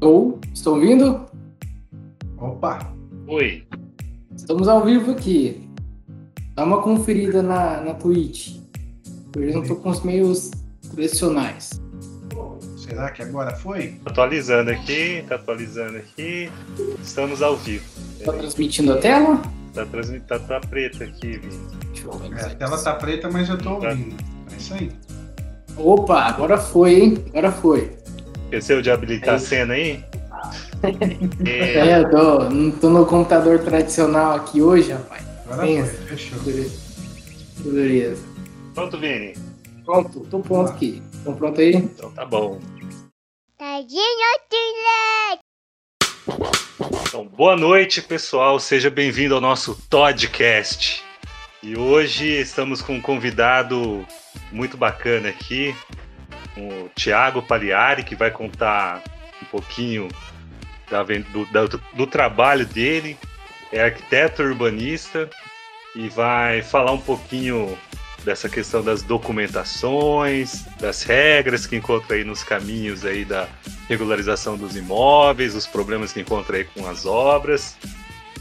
Ou, estão ouvindo? Opa! Oi. Estamos ao vivo aqui. Dá uma conferida na, na Twitch. Hoje eu não tô com os meios tradicionais. Será que agora foi? Atualizando aqui, tá atualizando aqui. Estamos ao vivo. Tá transmitindo a tela? Tá, transmitindo, tá, tá preto aqui, Vini. É, a tela tá preta, mas eu tô Tá. ouvindo. É isso aí. Opa, agora foi, hein? Agora foi. Esqueceu de habilitar É a cena aí? É, É, eu tô, não tô no computador tradicional aqui hoje, rapaz. Agora Pensa. foi. Fechou. Beleza. Pronto, Vini? Pronto, tô pronto aqui. Estão pronto aí? Então tá bom. Tadinho! Então, boa noite, pessoal. Seja bem-vindo ao nosso Toddcast. E hoje estamos com um convidado muito bacana aqui, o Thiago Pagliari, que vai contar um pouquinho da do, da- do trabalho dele. É arquiteto urbanista e vai falar um pouquinho dessa questão das documentações, das regras que encontra aí nos caminhos aí da regularização dos imóveis, os problemas que encontra aí com as obras.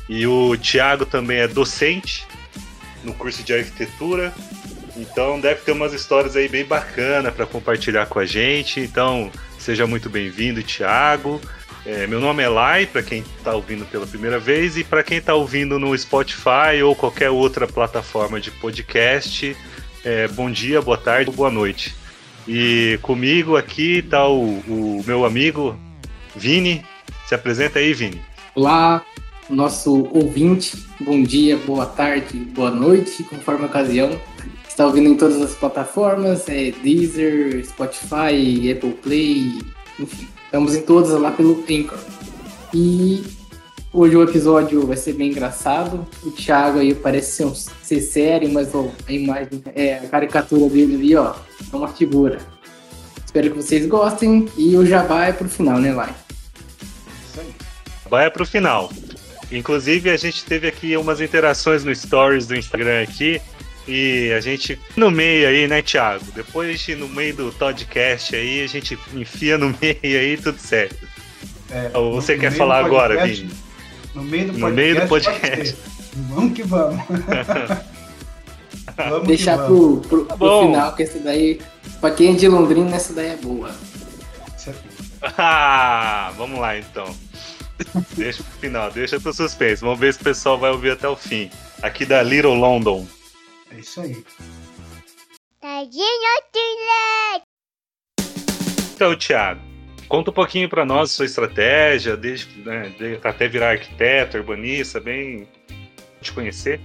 E o Tiago também é docente no curso de arquitetura, então deve ter umas histórias aí bem bacanas para compartilhar com a gente. Então seja muito bem-vindo, Tiago. É, meu nome é Lai, para quem está ouvindo pela primeira vez, e para quem está ouvindo no Spotify ou qualquer outra plataforma de podcast, é, bom dia, boa tarde, boa noite. E comigo aqui está o, o meu amigo Vini. Se apresenta aí, Vini. Olá, nosso ouvinte. Bom dia, boa tarde, boa noite, conforme a ocasião. Está ouvindo em todas as plataformas, é Deezer, Spotify, Apple Play, enfim. Estamos em todas lá pelo Anchor. E hoje o episódio vai ser bem engraçado. O Thiago aí parece ser, um, ser sério, mas ó, a imagem, é, a caricatura dele ali, ó, é uma figura. Espero que vocês gostem e o jabá é pro final, né, Lai? Vai pro final. Inclusive, a gente teve aqui umas interações no Stories do Instagram aqui. E a gente, no meio aí, né, Thiago? Depois, no meio do podcast aí, a gente enfia no meio aí, tudo certo. É, Ou você no quer falar agora, Vini? No meio do No podcast. meio do podcast. Vamos que vamos. vamos Deixar que vamos. pro, pro, Tá pro final, que esse daí, pra quem é de Londrina, essa daí é boa. Isso aqui. Ah, vamos lá então. Deixa pro final, deixa pro suspense. Vamos ver se o pessoal vai ouvir até o fim. Aqui da Little London. É isso aí. Então, Thiago, conta um pouquinho pra nós sua estratégia, desde né, de- até virar arquiteto, urbanista, bem te conhecer.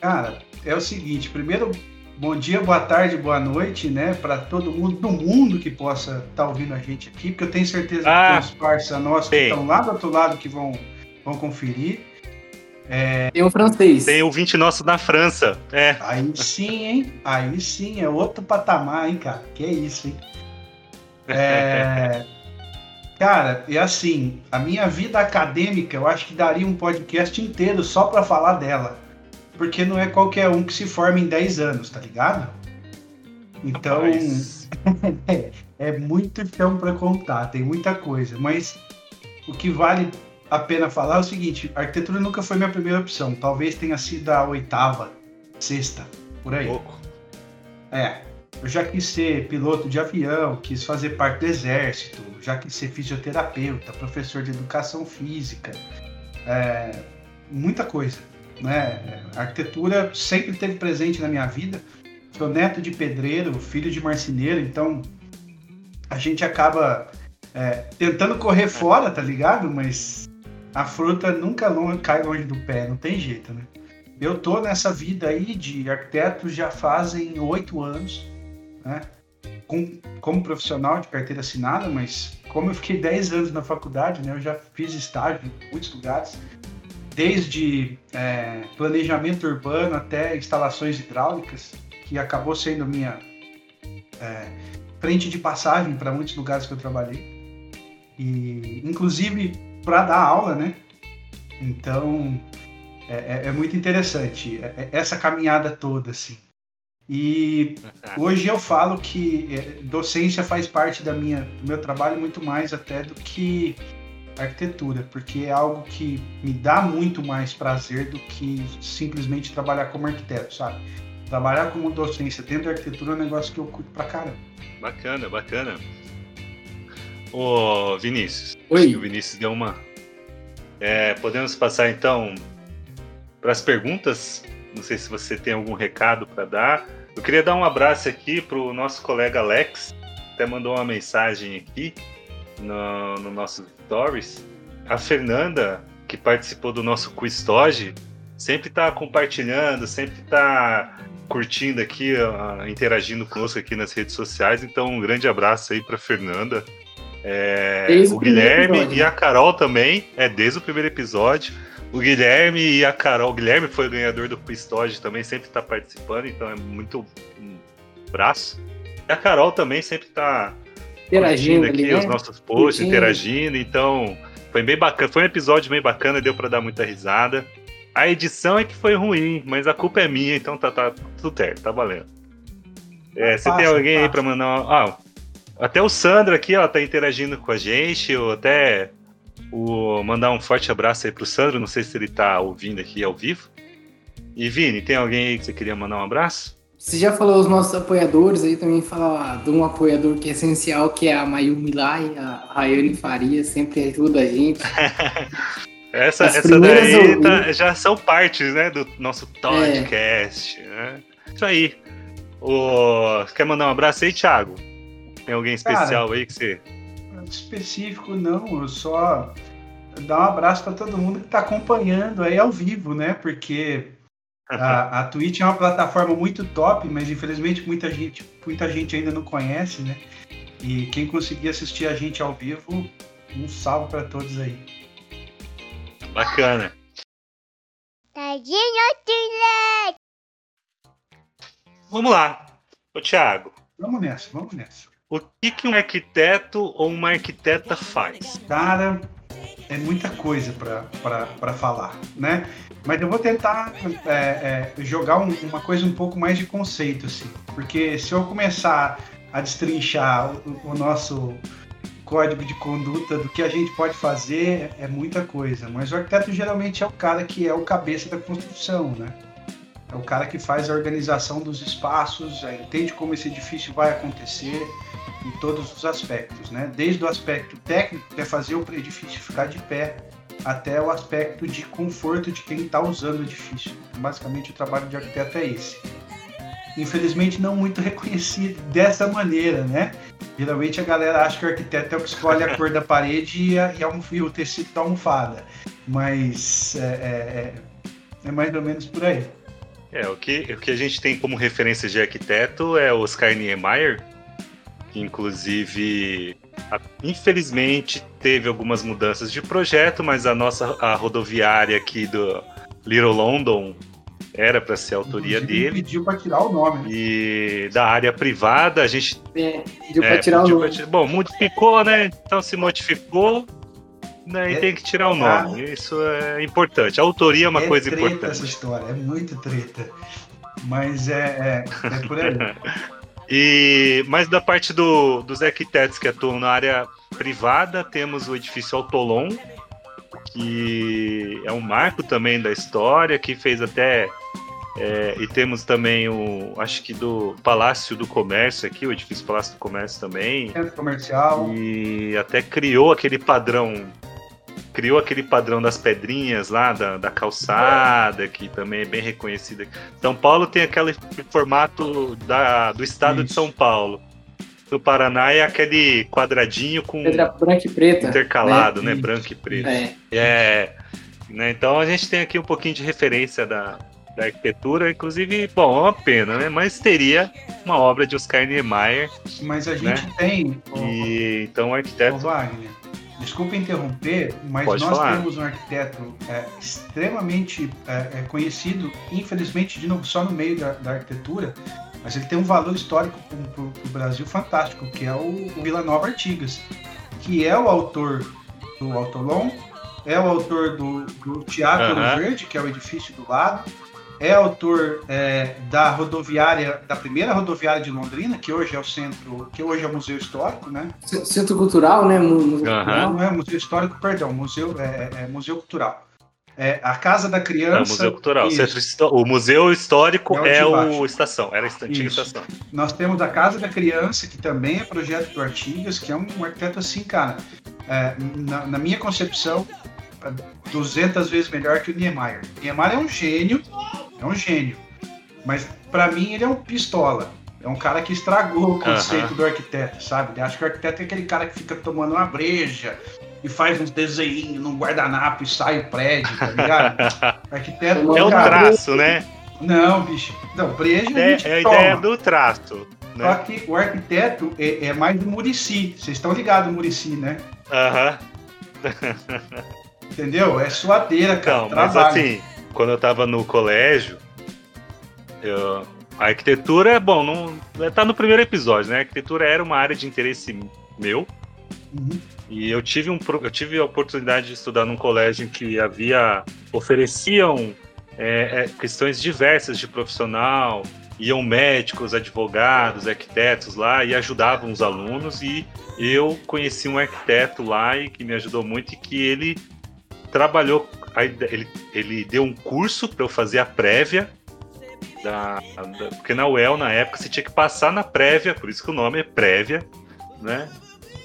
Cara, é o seguinte, primeiro, bom dia, boa tarde, boa noite, né, para todo mundo do mundo que possa estar ouvindo a gente aqui, porque eu tenho certeza Ah, que tem uns parceiros nossos que estão lá do outro lado que vão, vão conferir. Tem um francês. Tem ouvinte nosso na França. É. Aí sim, hein? Aí sim, é outro patamar, hein, cara? Que é isso, hein? É... Cara, e assim, a minha vida acadêmica, eu acho que daria um podcast inteiro só pra falar dela. Porque não é qualquer um que se forma em 10 anos, tá ligado? Então, é, é muito chão pra contar, tem muita coisa. Mas o que vale a pena falar é o seguinte: arquitetura nunca foi minha primeira opção. Talvez tenha sido a oitava, sexta, por aí. pouco. É. Eu já quis ser piloto de avião, quis fazer parte do exército, já quis ser fisioterapeuta, professor de educação física, é, muita coisa. Né? A arquitetura sempre esteve presente na minha vida. Sou neto de pedreiro, filho de marceneiro, então a gente acaba é, tentando correr fora, tá ligado? Mas a fruta nunca longe, cai longe do pé, não tem jeito, né? Eu tô nessa vida aí de arquiteto já fazem oito anos, né? Com, como profissional de carteira assinada, mas como eu fiquei 10 anos na faculdade, né? Eu já fiz estágio em muitos lugares, desde é, planejamento urbano até instalações hidráulicas, que acabou sendo minha é, frente de passagem para muitos lugares que eu trabalhei. E, inclusive, para dar aula, né? Então, é, é- é muito interessante é- é essa caminhada toda, assim. E hoje eu falo que docência faz parte da minha, do meu trabalho muito mais até do que arquitetura, porque é algo que me dá muito mais prazer do que simplesmente trabalhar como arquiteto, sabe? Trabalhar como docência dentro da arquitetura é um negócio que eu curto pra caramba. Bacana, bacana. Ô, Vinícius. Oi. O Vinícius deu uma. É, podemos passar então para as perguntas? Não sei se você tem algum recado para dar. Eu queria dar um abraço aqui para o nosso colega Alex, até mandou uma mensagem aqui no, no nosso stories. A Fernanda, que participou do nosso Quiz Toge, sempre está compartilhando, sempre está curtindo aqui, uh, interagindo conosco aqui nas redes sociais. Então, um grande abraço aí para Fernanda. É, o Guilherme episódio. e a Carol também, é desde o primeiro episódio. O Guilherme e a Carol. O Guilherme foi o ganhador do Toge também, sempre está participando, então é muito um abraço. E a Carol também sempre está Interagindo curtindo ali, aqui os né? nossos posts, Curtindo. interagindo. Então, foi bem bacana. Foi um episódio bem bacana, deu pra dar muita risada. A edição é que foi ruim, mas a culpa é minha, então tá, tá tudo certo, tá valendo. É, você tem Passa, alguém aí passa. pra mandar uma... Ah, até o Sandro aqui, ó, tá interagindo com a gente. Eu até o, mandar um forte abraço aí pro Sandro. Não sei se ele tá ouvindo aqui ao vivo. E Vini, tem alguém aí que você queria mandar um abraço? Você já falou os nossos apoiadores aí, também fala de um apoiador que é essencial, que é a Mayumi Lai, a Rayane Faria, sempre ajuda a gente. Essa, As essa daí tá- já são partes, né, do nosso podcast, né? Isso aí. O... Quer mandar um abraço aí, Thiago? Tem alguém especial aí que você... Específico não, eu só dar um abraço para todo mundo que está acompanhando aí ao vivo, né? Porque a, a Twitch é uma plataforma muito top, mas infelizmente muita gente, muita gente ainda não conhece, né? E quem conseguir assistir a gente ao vivo, um salve para todos aí. Bacana. Tadinho Tilek. Vamos lá. Ô, Thiago, Vamos nessa, vamos nessa. O que, que um arquiteto ou uma arquiteta faz? Cara, é muita coisa para falar, né? Mas eu vou tentar é, é, jogar um- uma coisa um pouco mais de conceito, assim. Porque se eu começar a destrinchar o, o nosso código de conduta do que a gente pode fazer, é muita coisa. Mas o arquiteto geralmente é o cara que é o cabeça da construção, né? É o cara que faz a organização dos espaços, entende como esse edifício vai acontecer em todos os aspectos, né? Desde o aspecto técnico, que é fazer o edifício ficar de pé, até o aspecto de conforto de quem está usando o edifício. Basicamente, o trabalho de arquiteto é esse. Infelizmente, não muito reconhecido dessa maneira, né? Geralmente a galera acha que o arquiteto é o que escolhe a cor da parede e, a- e a e o tecido da almofada. Mas é, é- é- é mais ou menos por aí. É, o que, o que a gente tem como referência de arquiteto é o Oscar Niemeyer, que inclusive, infelizmente, teve algumas mudanças de projeto, mas a nossa a rodoviária aqui do Little London era para ser a autoria Inclusive, dele. pediu para tirar o nome. E da área privada, a gente É, pediu é, pra tirar o nome. pra Bom, modificou, né? Então se modificou, né, e É, tem que tirar o nome. Isso é importante. A autoria é uma é coisa treta importante. essa história, é muito treta. Mas é, é, é por aí. E mas da parte do- dos arquitetos que atuam na área privada, temos o edifício Autolon, que é um marco também da história, que fez até é, e temos também o acho que do Palácio do Comércio aqui, o edifício Palácio do Comércio também, Centro comercial. e até criou aquele padrão criou aquele padrão das pedrinhas lá da, da calçada que também é bem reconhecido São Paulo tem aquele formato da, do estado de Isso. São Paulo no Paraná é aquele quadradinho com Pedra branca e preta. intercalado né, Isso. branco e preto É. é, né, então a gente tem aqui um pouquinho de referência da, da arquitetura, inclusive, bom, é uma pena, né? Mas teria uma obra de Oscar Niemeyer Mas a gente né? tem. e então o arquiteto Wagner, desculpa interromper, mas Pode nós falar. temos um arquiteto é, extremamente é, é, conhecido, infelizmente de novo, só no meio da, da arquitetura, mas ele tem um valor histórico para o Brasil fantástico, que é o, o Vila Nova Artigas, que é o autor do Autolon, é o autor do, do Teatro Aham. Verde, que é o edifício do lado, é autor é, da rodoviária, da primeira rodoviária de Londrina, que hoje é o centro, que hoje é o Museu Histórico, né? Centro Cultural, né? Museu. Cultural. Não é Museu Histórico, perdão, Museu, é, é Museu Cultural. É, a Casa da É Criança. o Museu Cultural. O, isso. Museu Histórico É o é o. Estação, era a antiga Isso. estação. Nós temos a Casa da Criança, que também é projeto do Artigas, que é um, um arquiteto assim, cara. é, na, na minha concepção, é 200 vezes melhor que o Niemeyer. Niemeyer é um gênio, é um gênio. Mas para mim ele é um pistola. É um cara que estragou o conceito Aham. do arquiteto, sabe? Ele acha que o arquiteto é aquele cara que fica tomando uma breja e faz uns desenhinhos num guardanapo e sai o prédio, tá ligado? arquiteto É o cara, traço, né? Não, bicho. Não, breja É, é a toma. ideia do traço. Só Né? que o arquiteto é, é mais do Murici. Vocês estão ligados Murici, né? Aham. Entendeu? É suadeira, cara. Então, mas trabalho. assim, quando eu tava no colégio, eu- a arquitetura, bom, não, tá no primeiro episódio, né? A arquitetura era uma área de interesse meu. Uhum. E eu tive, um, eu tive a oportunidade de estudar num colégio em que havia. ofereciam é, é, questões diversas de profissional, iam médicos, advogados, arquitetos lá e ajudavam os alunos. E eu conheci um arquiteto lá e que me ajudou muito e que ele trabalhou. Ele, ele deu um curso para eu fazer a prévia. Da, da- porque na UEL, na época, você tinha que passar na prévia, por isso que o nome é prévia, né?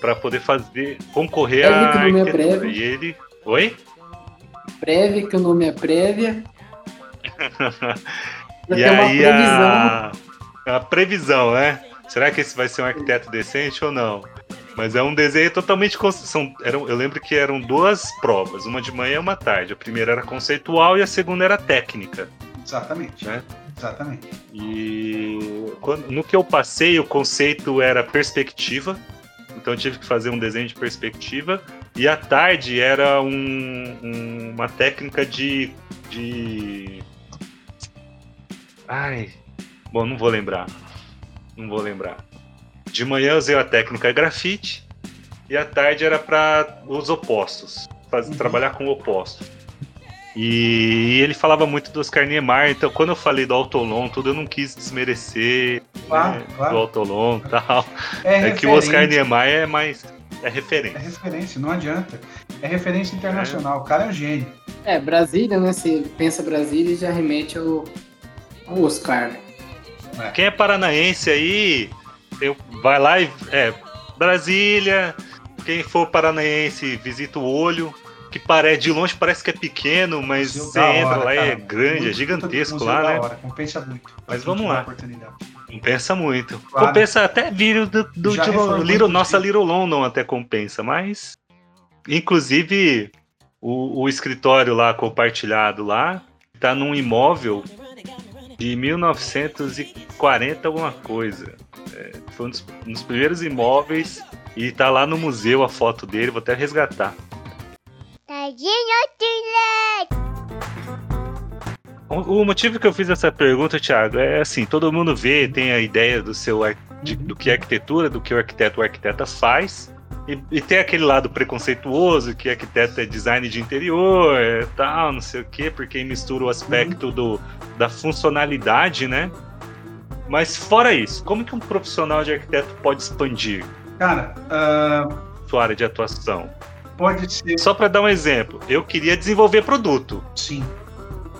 Para poder fazer, concorrer à é arquitetura. prévia. E ele. Oi? Prévia, que o nome é prévia. E aí previsão. a, a previsão, né? Será que esse vai ser um arquiteto decente ou não? Mas é um desenho totalmente. São, eram, eu lembro que eram duas provas, uma de manhã e uma tarde. A primeira era conceitual e a segunda era técnica. Exatamente. Né? Exatamente. E quando- no que eu passei, o conceito era perspectiva. Então eu tive que fazer um desenho de perspectiva. E à tarde era um- um- uma técnica de, de. Ai. Bom, não vou lembrar. Não vou lembrar. De manhã eu usei a técnica grafite. E à tarde era para os opostos. Faz, Uhum. Trabalhar com opostos. E ele falava muito do Oscar Niemeyer, então quando eu falei do Autolon, tudo eu não quis desmerecer Claro, né, do claro. Autolon e tal. É, É que o Oscar referência, Niemeyer é mais. É É referência. referência, não adianta. É referência internacional. O cara é um gênio. É, Brasília, né? Você pensa Brasília e já remete ao, ao Oscar. né? Quem é paranaense aí, eu, vai lá e. É, Brasília. Quem for paranaense, visita o olho. Que pare, de longe parece que é pequeno, mas você entra lá é grande, é Muito gigantesco museu lá, né? hora, Compensa muito. Mas vamos lá. Compensa muito. Claro. Compensa até vir do, do de Little, nossa. Little London até compensa, mas inclusive o, o escritório lá compartilhado lá tá num imóvel de 1940 alguma coisa. É, foi um dos, um dos primeiros imóveis e tá lá no museu a foto dele, vou até resgatar. O, o motivo que eu fiz essa pergunta, Thiago, é assim, todo mundo vê, tem a ideia do seu de- do que é arquitetura, do que o arquiteto ou arquiteta faz, e, e tem aquele lado preconceituoso, que arquiteto é design de interior, é tal, não sei o quê, porque mistura o aspecto do, da funcionalidade, né? Mas fora isso, como que um profissional de arquiteto pode expandir Cara, ah, sua área de atuação? pode ser. Só para dar um exemplo, eu queria desenvolver produto. Sim.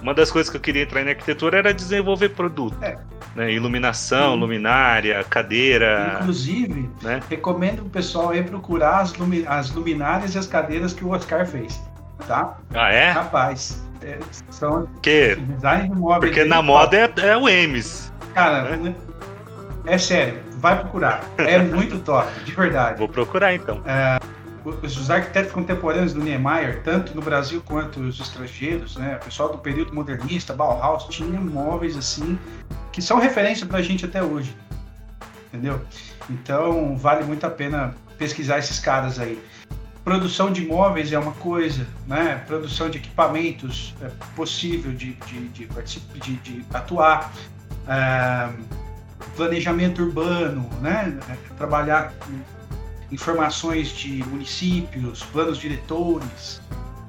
Uma das coisas que eu queria entrar em arquitetura era desenvolver produto. É. Né? Iluminação, Uhum. luminária, cadeira. Inclusive, né? recomendo o pessoal aí procurar as, lumi- as luminárias e as cadeiras que o Oscar fez. Tá? Ah, é? Rapaz, é, são Porque, design de móveis. porque na moda é, é o Emes. Cara, é sério, vai procurar. É muito top, de verdade. Vou procurar então. Os os arquitetos contemporâneos do Niemeyer, tanto no Brasil quanto os estrangeiros, né, o pessoal do período modernista, Bauhaus, tinha móveis assim que são referência pra gente até hoje. Entendeu? Então, vale muito a pena pesquisar esses caras aí. Produção de móveis é uma coisa, né? Produção de equipamentos é possível de, de, de, de- de atuar. Ah, planejamento urbano, né? Trabalhar informações de municípios, planos diretores,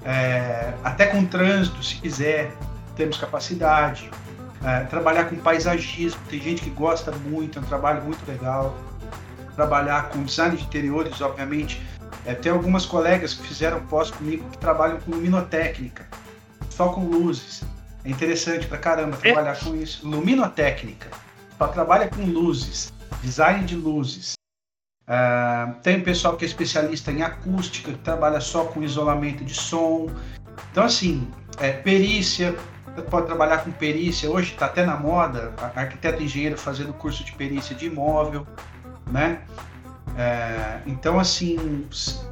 é, até com trânsito, se quiser, temos capacidade. é, trabalhar com paisagismo, tem gente que gosta muito, é um trabalho muito legal. Trabalhar com design de interiores, obviamente. É, tem algumas colegas que fizeram pós comigo que trabalham com luminotécnica, só com luzes. É interessante pra caramba trabalhar é. com isso. Luminotécnica, só trabalha com luzes, design de luzes. Uh, tem pessoal que é especialista em acústica, que trabalha só com isolamento de som. Então, assim, é, perícia, pode trabalhar com perícia. Hoje está até na moda, arquiteto e engenheiro fazendo curso de perícia de imóvel, né? É, então, assim,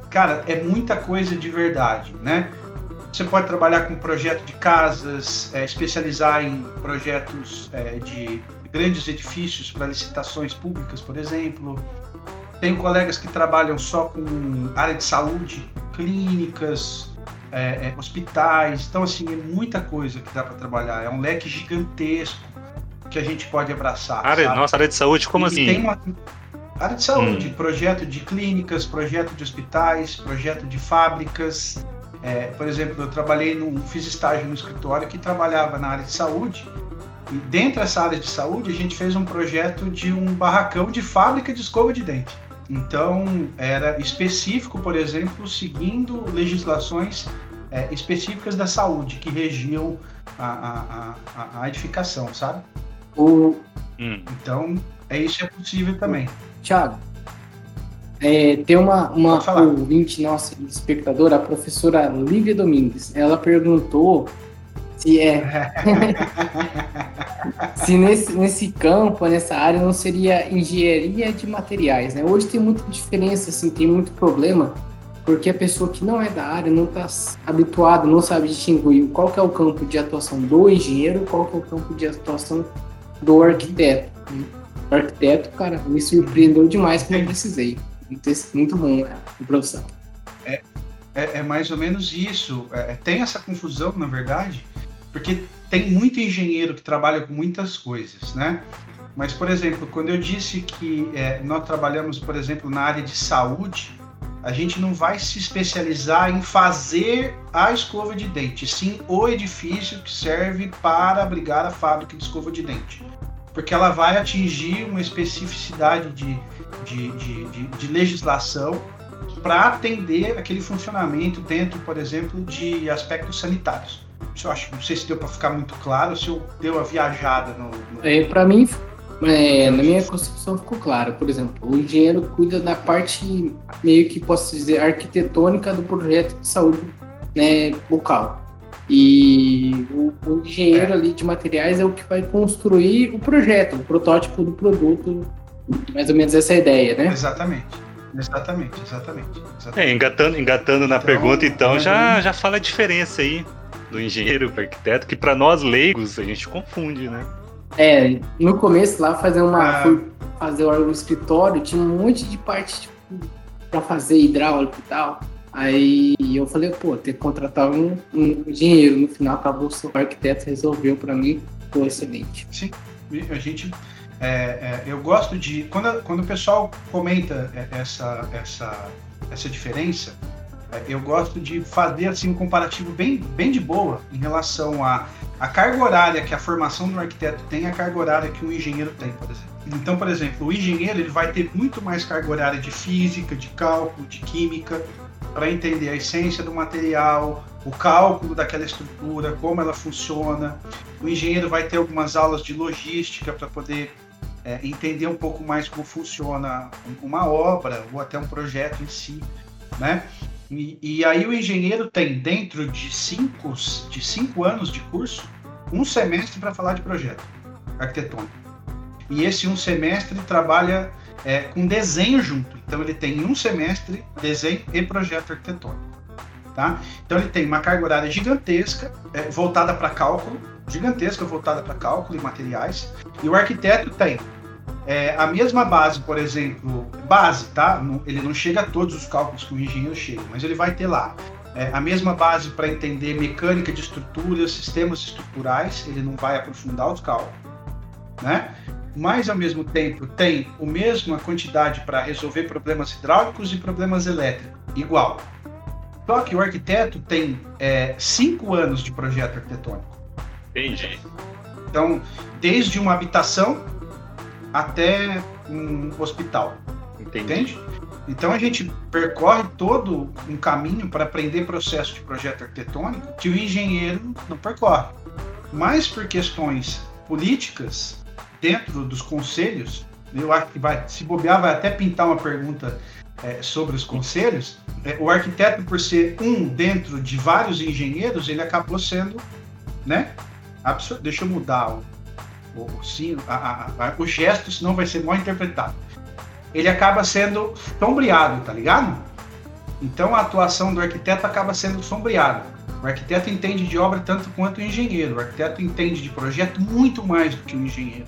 cara, é muita coisa de verdade, né? Você pode trabalhar com projeto de casas, é, especializar em projetos é, de grandes edifícios para licitações públicas, por exemplo. Tenho colegas que trabalham só com área de saúde, clínicas, é, é, hospitais. Então, assim, é muita coisa que dá para trabalhar. É um leque gigantesco que a gente pode abraçar. Área, nossa, área de saúde, como e assim? Tem uma área de saúde, hum. projeto de clínicas, projeto de hospitais, projeto de fábricas. É, por exemplo, eu trabalhei num, fiz estágio no escritório que trabalhava na área de saúde. E dentro dessa área de saúde, a gente fez um projeto de um barracão de fábrica de escova de dente. Então, era específico, por exemplo, seguindo legislações é, específicas da saúde que regiam a, a, a, edificação, sabe? O... Hum. Então, é isso é possível também. Tiago, é, tem uma, uma ouvinte nossa, espectadora, a professora Lívia Domingues. Ela perguntou se é. se nesse, nesse campo, nessa área, não seria engenharia de materiais, né? Hoje tem muita diferença, assim, tem muito problema, porque a pessoa que não é da área não está habituada, não sabe distinguir qual que é o campo de atuação do engenheiro, qual que é o campo de atuação do arquiteto. O arquiteto, cara, me surpreendeu demais quando eu precisei. Muito bom, né, profissão. É, é, é, mais ou menos isso. É, tem essa confusão, na verdade, porque tem muito engenheiro que trabalha com muitas coisas, né? Mas, por exemplo, quando eu disse que é, nós trabalhamos, por exemplo, na área de saúde, a gente não vai se especializar em fazer a escova de dente, sim o edifício que serve para abrigar a fábrica de escova de dente. Porque ela vai atingir uma especificidade de, de, de, de, de legislação para atender aquele funcionamento dentro, por exemplo, de aspectos sanitários. Eu acho, não sei se deu para ficar muito claro, se eu deu a viajada no. no... É, para mim, é, na minha concepção ficou claro. Por exemplo, o engenheiro cuida da parte meio que posso dizer arquitetônica do projeto de saúde né, local. E o, o engenheiro é. ali de materiais é o que vai construir o projeto, o protótipo do produto. Mais ou menos essa é a ideia, né? Exatamente. Exatamente, exatamente. exatamente. É, engatando, engatando na então, pergunta, então, já, já fala a diferença aí do engenheiro para arquiteto, que para nós leigos a gente confunde, né? É, no começo lá fazer uma. Ah. Fui fazer o escritório, tinha um monte de parte tipo, para fazer hidráulico e tal. Aí eu falei, pô, ter que contratar um, um engenheiro. No final acabou o arquiteto resolveu para mim, foi excelente. Sim, a gente. É, é, eu gosto de. Quando, quando o pessoal comenta essa, essa, essa diferença, é, eu gosto de fazer assim um comparativo bem, bem de boa em relação a a carga horária que a formação do arquiteto tem e a carga horária que um engenheiro tem, por exemplo. Então, por exemplo, o engenheiro ele vai ter muito mais carga horária de física, de cálculo, de química, para entender a essência do material, o cálculo daquela estrutura, como ela funciona. O engenheiro vai ter algumas aulas de logística para poder é, entender um pouco mais como funciona uma obra ou até um projeto em si, né? E, e, aí o engenheiro tem, dentro de cinco, de cinco anos de curso, um semestre para falar de projeto arquitetônico. E esse um semestre trabalha é, com desenho junto. Então ele tem um semestre desenho e projeto arquitetônico. Tá? Então ele tem uma carga horária gigantesca, é, voltada para cálculo, gigantesca voltada para cálculo e materiais. E o arquiteto tem é, a mesma base, por exemplo, base, tá? ele não chega a todos os cálculos que o engenheiro chega, mas ele vai ter lá é, a mesma base para entender mecânica de estruturas, sistemas estruturais, ele não vai aprofundar os cálculos, né? Mas ao mesmo tempo tem a mesma quantidade para resolver problemas hidráulicos e problemas elétricos, igual. Só que o arquiteto tem é, cinco anos de projeto arquitetônico. Entendi. Então, desde uma habitação até um hospital. Entendi. Entende? Então a gente percorre todo um caminho para aprender processo de projeto arquitetônico que o engenheiro não percorre. Mas por questões políticas, dentro dos conselhos, eu acho que vai, se bobear, vai até pintar uma pergunta é, sobre os conselhos. É, o arquiteto, por ser um dentro de vários engenheiros, ele acabou sendo, né? Deixa eu mudar o, o, o, a, a, a, o gesto, senão vai ser mal interpretado ele acaba sendo sombreado, tá ligado? Então a atuação do arquiteto acaba sendo sombreada. O arquiteto entende de obra tanto quanto o engenheiro. O arquiteto entende de projeto muito mais do que o engenheiro.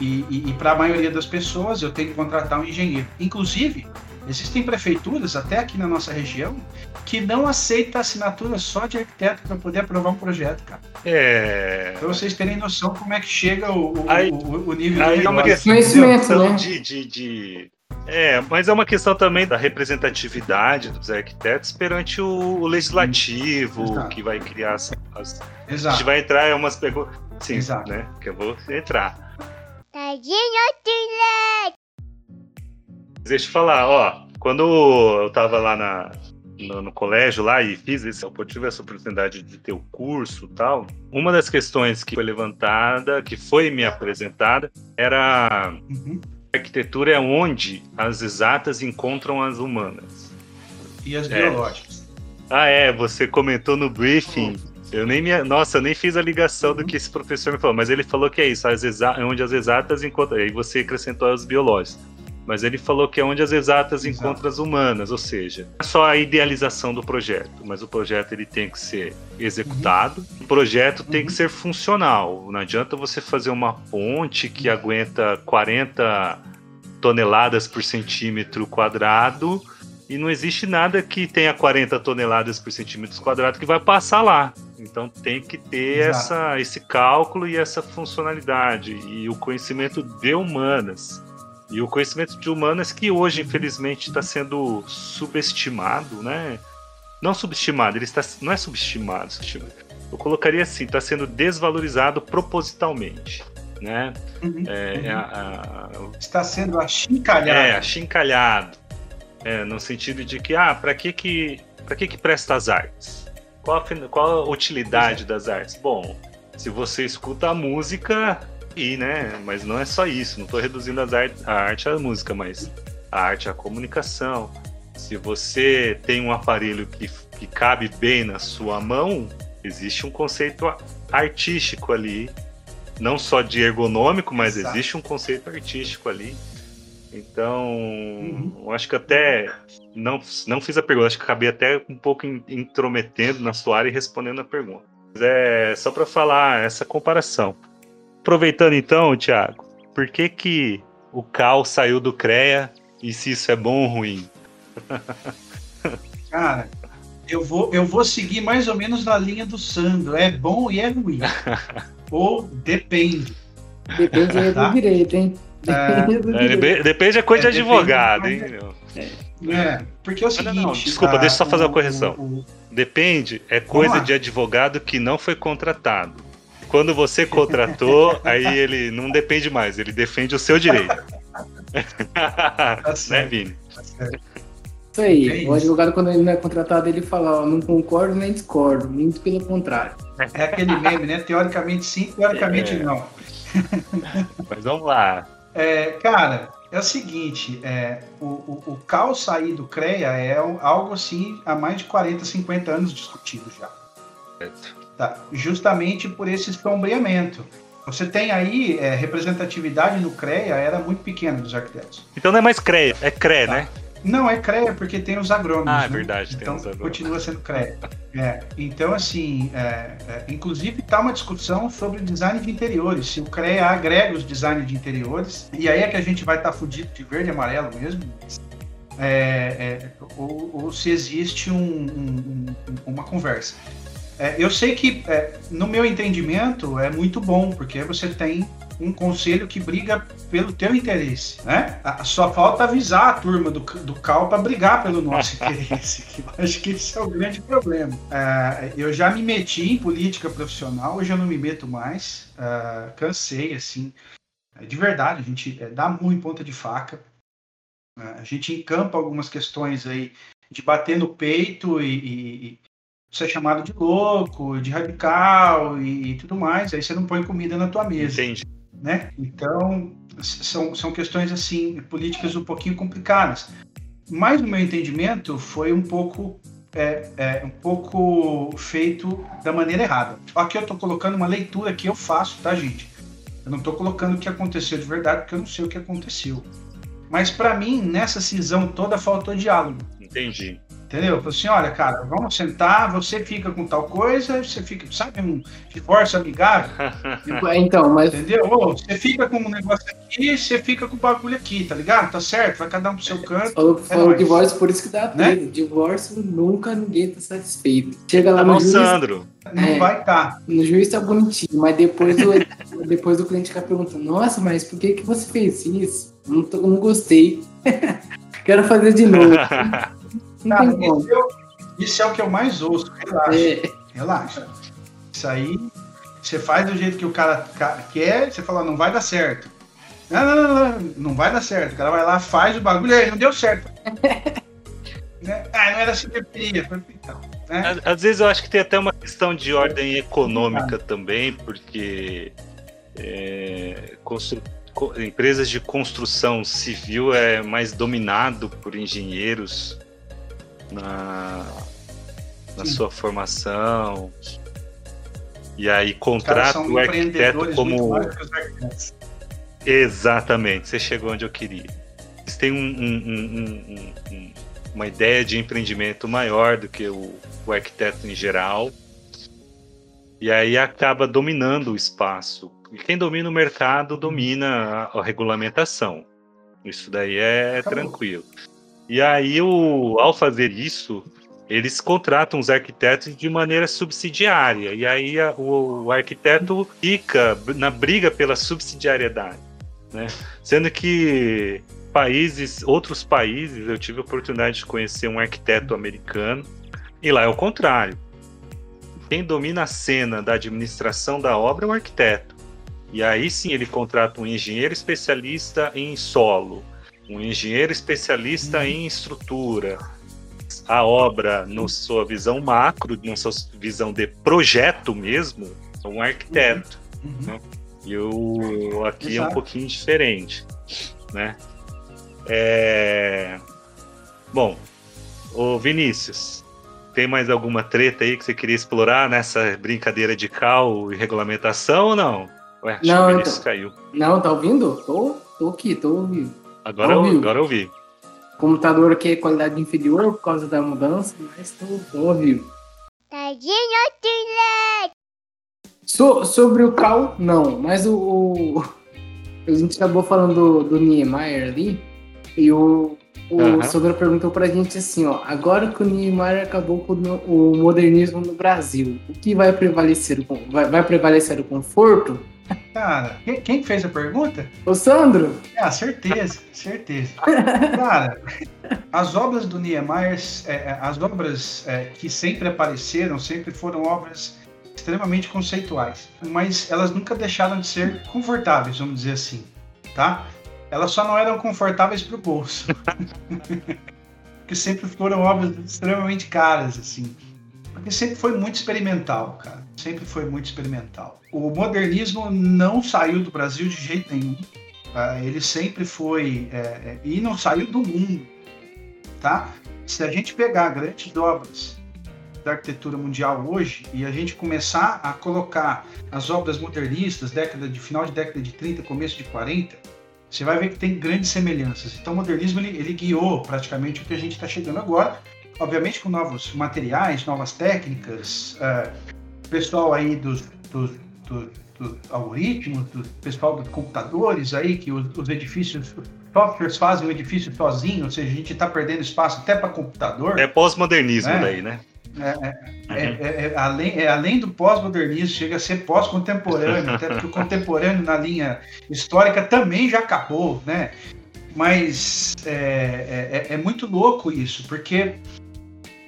E, e, e para a maioria das pessoas, eu tenho que contratar um engenheiro. Inclusive, existem prefeituras, até aqui na nossa região, que não aceita assinatura só de arquiteto para poder aprovar um projeto, cara. É. Para vocês terem noção como é que chega o, o, aí, o, o nível aí do é uma questão questão né? de, de, de, É, mas é uma questão também da representatividade dos arquitetos perante o, o legislativo, Exato. que vai criar as. as... A gente vai entrar em umas perguntas. Sim, Exato. né? Que eu vou entrar. Tadinho do Deixa eu falar, ó. Quando eu tava lá na, no, no colégio lá e fiz esse, eu tive essa oportunidade de ter o curso e tal, uma das questões que foi levantada, que foi me apresentada, era Uhum. a arquitetura é onde as exatas encontram as humanas. E as É. biológicas. Ah, é, você comentou no briefing. Eu nem me, nossa, eu nem fiz a ligação Uhum. do que esse professor me falou, mas ele falou que é isso, as exa, é onde as exatas encontram. Aí você acrescentou as biológicas. Mas ele falou que é onde as exatas Exato. encontram as humanas, ou seja, não é só a idealização do projeto, mas o projeto ele tem que ser executado. O projeto tem Uhum. que ser funcional. Não adianta você fazer uma ponte que aguenta 40 toneladas por centímetro quadrado e não existe nada que tenha 40 toneladas por centímetro quadrado que vai passar lá. Então tem que ter Exato. essa, esse cálculo e essa funcionalidade e o conhecimento de humanas. E o conhecimento de humanas que hoje, infelizmente, está sendo subestimado, né? Não subestimado, ele está, não é subestimado. subestimado. Eu colocaria assim, está sendo desvalorizado propositalmente, né? Uhum. É, Uhum. a- a- Está sendo achincalhado. é, achincalhado. É, no sentido de que, ah, para que que, pra que que presta as artes? Qual a, qual a utilidade das artes? Bom, se você escuta a música, e, né, mas não é só isso, não estou reduzindo as art, a arte à música, mas a arte à comunicação. Se você tem um aparelho que, que cabe bem na sua mão, existe um conceito artístico ali, não só de ergonômico, mas Exato. existe um conceito artístico ali. Então, Uhum. eu acho que até não, não fiz a pergunta, acho que acabei até um pouco in- intrometendo na sua área e respondendo a pergunta. Mas é só para falar essa comparação. Aproveitando então, Thiago, por que que o Cal saiu do CREA e se isso é bom ou ruim? Cara, eu vou, eu vou seguir mais ou menos na linha do Sandro. É bom e é ruim. Ou depende. Depende Tá. do direito, hein? É, Depende do É, da coisa É, de advogado, do- hein? meu? É, porque é o seguinte. não, não, desculpa, ah, deixa eu só fazer o- uma correção. o- o- Depende é coisa de advogado que não foi contratado. Quando você contratou, aí ele não depende mais, ele defende o seu direito. né, certo. Vini? tá certo. Isso aí. É o isso. advogado, quando ele não é contratado, ele fala, ó, não concordo nem discordo, muito pelo contrário. É aquele meme, né? Teoricamente sim, teoricamente É. não. Mas vamos lá. É, cara, é o seguinte, é, o, o, o Cal sair do CREA é algo assim há mais de 40, 50 anos discutido já. Tá? Justamente por esse sombreamento. Você tem aí é, representatividade no CREA, era muito pequena dos arquitetos. Então não é mais CREA, é CRE, Tá. né? Não é CREA porque tem os agrônomos. Ah, é né? verdade, tem então os agrônomos. continua sendo CREA. É, então, assim, é, é, inclusive está uma discussão sobre design de interiores. Se o CREA agrega os designs de interiores, e aí é que a gente vai estar tá fudido de verde e amarelo mesmo. é, é, ou, ou se existe um- um- um- uma conversa. É, eu sei que, no meu entendimento, é muito bom, porque você tem um conselho que briga pelo teu interesse, né? Só falta avisar a turma do, do CAL para brigar pelo nosso interesse. que eu acho que esse é o grande problema. É, eu já me meti em política profissional, hoje eu não me meto mais. É, cansei, assim. É, De verdade, a gente é, dá muito em ponta de faca. A gente encampa algumas questões aí de bater no peito e, e- e ser chamado de louco, de radical e, e tudo mais. Aí você não põe comida na tua mesa Entendi. Né? Então, são, são questões, assim, políticas um pouquinho complicadas. Mas, no meu entendimento, foi um pouco, é, é, um pouco feito da maneira errada. Aqui eu estou colocando uma leitura que eu faço, tá, gente? Eu não estou colocando o que aconteceu de verdade, porque eu não sei o que aconteceu. Mas, para mim, nessa cisão toda, faltou diálogo. Entendi. Entendeu? Falei assim, olha, cara, vamos sentar, você fica com tal coisa, você fica, sabe, um divórcio amigável, Então, mas Entendeu? Ô, você fica com um negócio aqui, você fica com o bagulho aqui, tá ligado? Tá certo? Vai cada um pro seu canto. falou, falou nóis. divórcio, por isso que dá Né? treta. Divórcio, nunca ninguém tá satisfeito. Chega lá Tá no bom, juiz, Sandro. Não É. vai tá. no juiz tá bonitinho, mas depois o, depois o cliente fica perguntando, nossa, mas por que, que você fez isso? Não, tô- não gostei. Quero fazer de novo. Não Cara, tem como. isso, é o- isso é o que eu mais ouço. Relaxa, É, relaxa. Isso aí, você faz do jeito que o cara ca- quer, você fala, não vai dar certo. Não, não, não, não, não vai dar certo. O cara vai lá, faz o bagulho, aí não deu certo. Né? Ah, não era assim que eu queria. Então, né? Às, vezes eu acho que tem até uma questão de ordem econômica também, porque é, constru- co- empresas de construção civil é mais dominado por engenheiros na, na sua formação. E aí contrata o arquiteto como. Exatamente, você chegou onde eu queria. Eles têm um- um- um- uma ideia de empreendimento maior do que o, o arquiteto em geral. E aí acaba dominando o espaço. E quem domina o mercado domina a, a regulamentação. Isso daí é Acabou. tranquilo. E aí, o, ao fazer isso, eles contratam os arquitetos de maneira subsidiária. E aí a- o, o arquiteto fica na briga pela subsidiariedade. Né? Sendo que países, outros países, eu tive a oportunidade de conhecer um arquiteto americano, e lá é o contrário. Quem domina a cena da administração da obra é o arquiteto. E aí sim ele contrata um engenheiro especialista em solo, um engenheiro especialista Uhum. em estrutura. A obra, na sua visão macro, na sua visão de projeto mesmo, um arquiteto. Uhum. E o aqui é um Exato. pouquinho diferente, né? É... Bom, ô Vinícius, tem mais alguma treta aí que você queria explorar nessa brincadeira de cal e regulamentação ou não? Ué, acho Não, que o Vinícius então. caiu. Não, tá ouvindo? Tô, tô aqui, tô ouvindo. Agora, eu, agora eu vi. Computador aqui é qualidade inferior por causa da mudança, mas tô, tô ouvindo. So- sobre o Cal, não, mas o, o- A gente acabou falando do, do Niemeyer ali, e o, o Aham. Sandro perguntou pra gente assim, ó, agora que o Niemeyer acabou com o, modernismo no Brasil, o que vai prevalecer? Vai, vai prevalecer o conforto? Cara, quem, fez a pergunta? Ô Sandro, Ah, certeza, certeza. Cara, as obras do Niemeyer, é, é, as obras é, que sempre apareceram, sempre foram obras extremamente conceituais, mas elas nunca deixaram de ser confortáveis, vamos dizer assim, tá? Elas só não eram confortáveis para o bolso, porque sempre foram obras extremamente caras, assim. Porque sempre foi muito experimental, cara. Sempre foi muito experimental. O modernismo não saiu do Brasil de jeito nenhum. tá? Ele sempre foi. é, é, e não saiu do mundo. Tá? Se a gente pegar grandes obras da arquitetura mundial hoje e a gente começar a colocar as obras modernistas, década de final de década de 30, começo de 40, você vai ver que tem grandes semelhanças. Então o modernismo ele, ele guiou praticamente o que a gente está chegando agora, obviamente com novos materiais, novas técnicas, é, pessoal aí dos, dos, dos, dos algoritmos, do pessoal dos computadores aí, que os, os edifícios, os softwares fazem o edifício sozinho, ou seja, a gente está perdendo espaço até para computador. É pós-modernismo É. daí, né? É, é, é, é além, é além do pós-modernismo, chega a ser pós-contemporâneo, até porque o contemporâneo na linha histórica também já acabou, né? Mas é, é, é muito louco isso, porque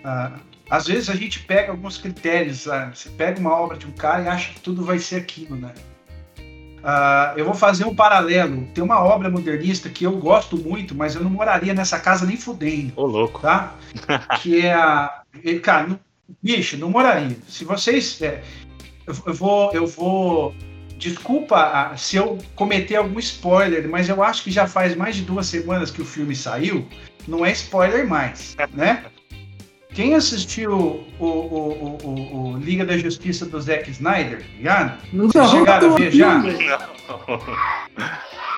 ah, às vezes a gente pega alguns critérios, ah, você pega uma obra de um cara e acha que tudo vai ser aquilo, né? Uh, eu vou fazer um paralelo. Tem uma obra modernista que eu gosto muito, mas eu não moraria nessa casa nem fudendo. Ô, louco. Tá? que é a. Cara, não, bicho, não moraria. Se vocês. É, eu, eu, vou. Eu vou. Desculpa se eu cometer algum spoiler, mas eu acho que já faz mais de duas semanas que o filme saiu. Não é spoiler mais, né? Quem assistiu o, o, o, o, Liga da Justiça do Zack Snyder, ligado? Não, Vocês chegaram a ver já? Não.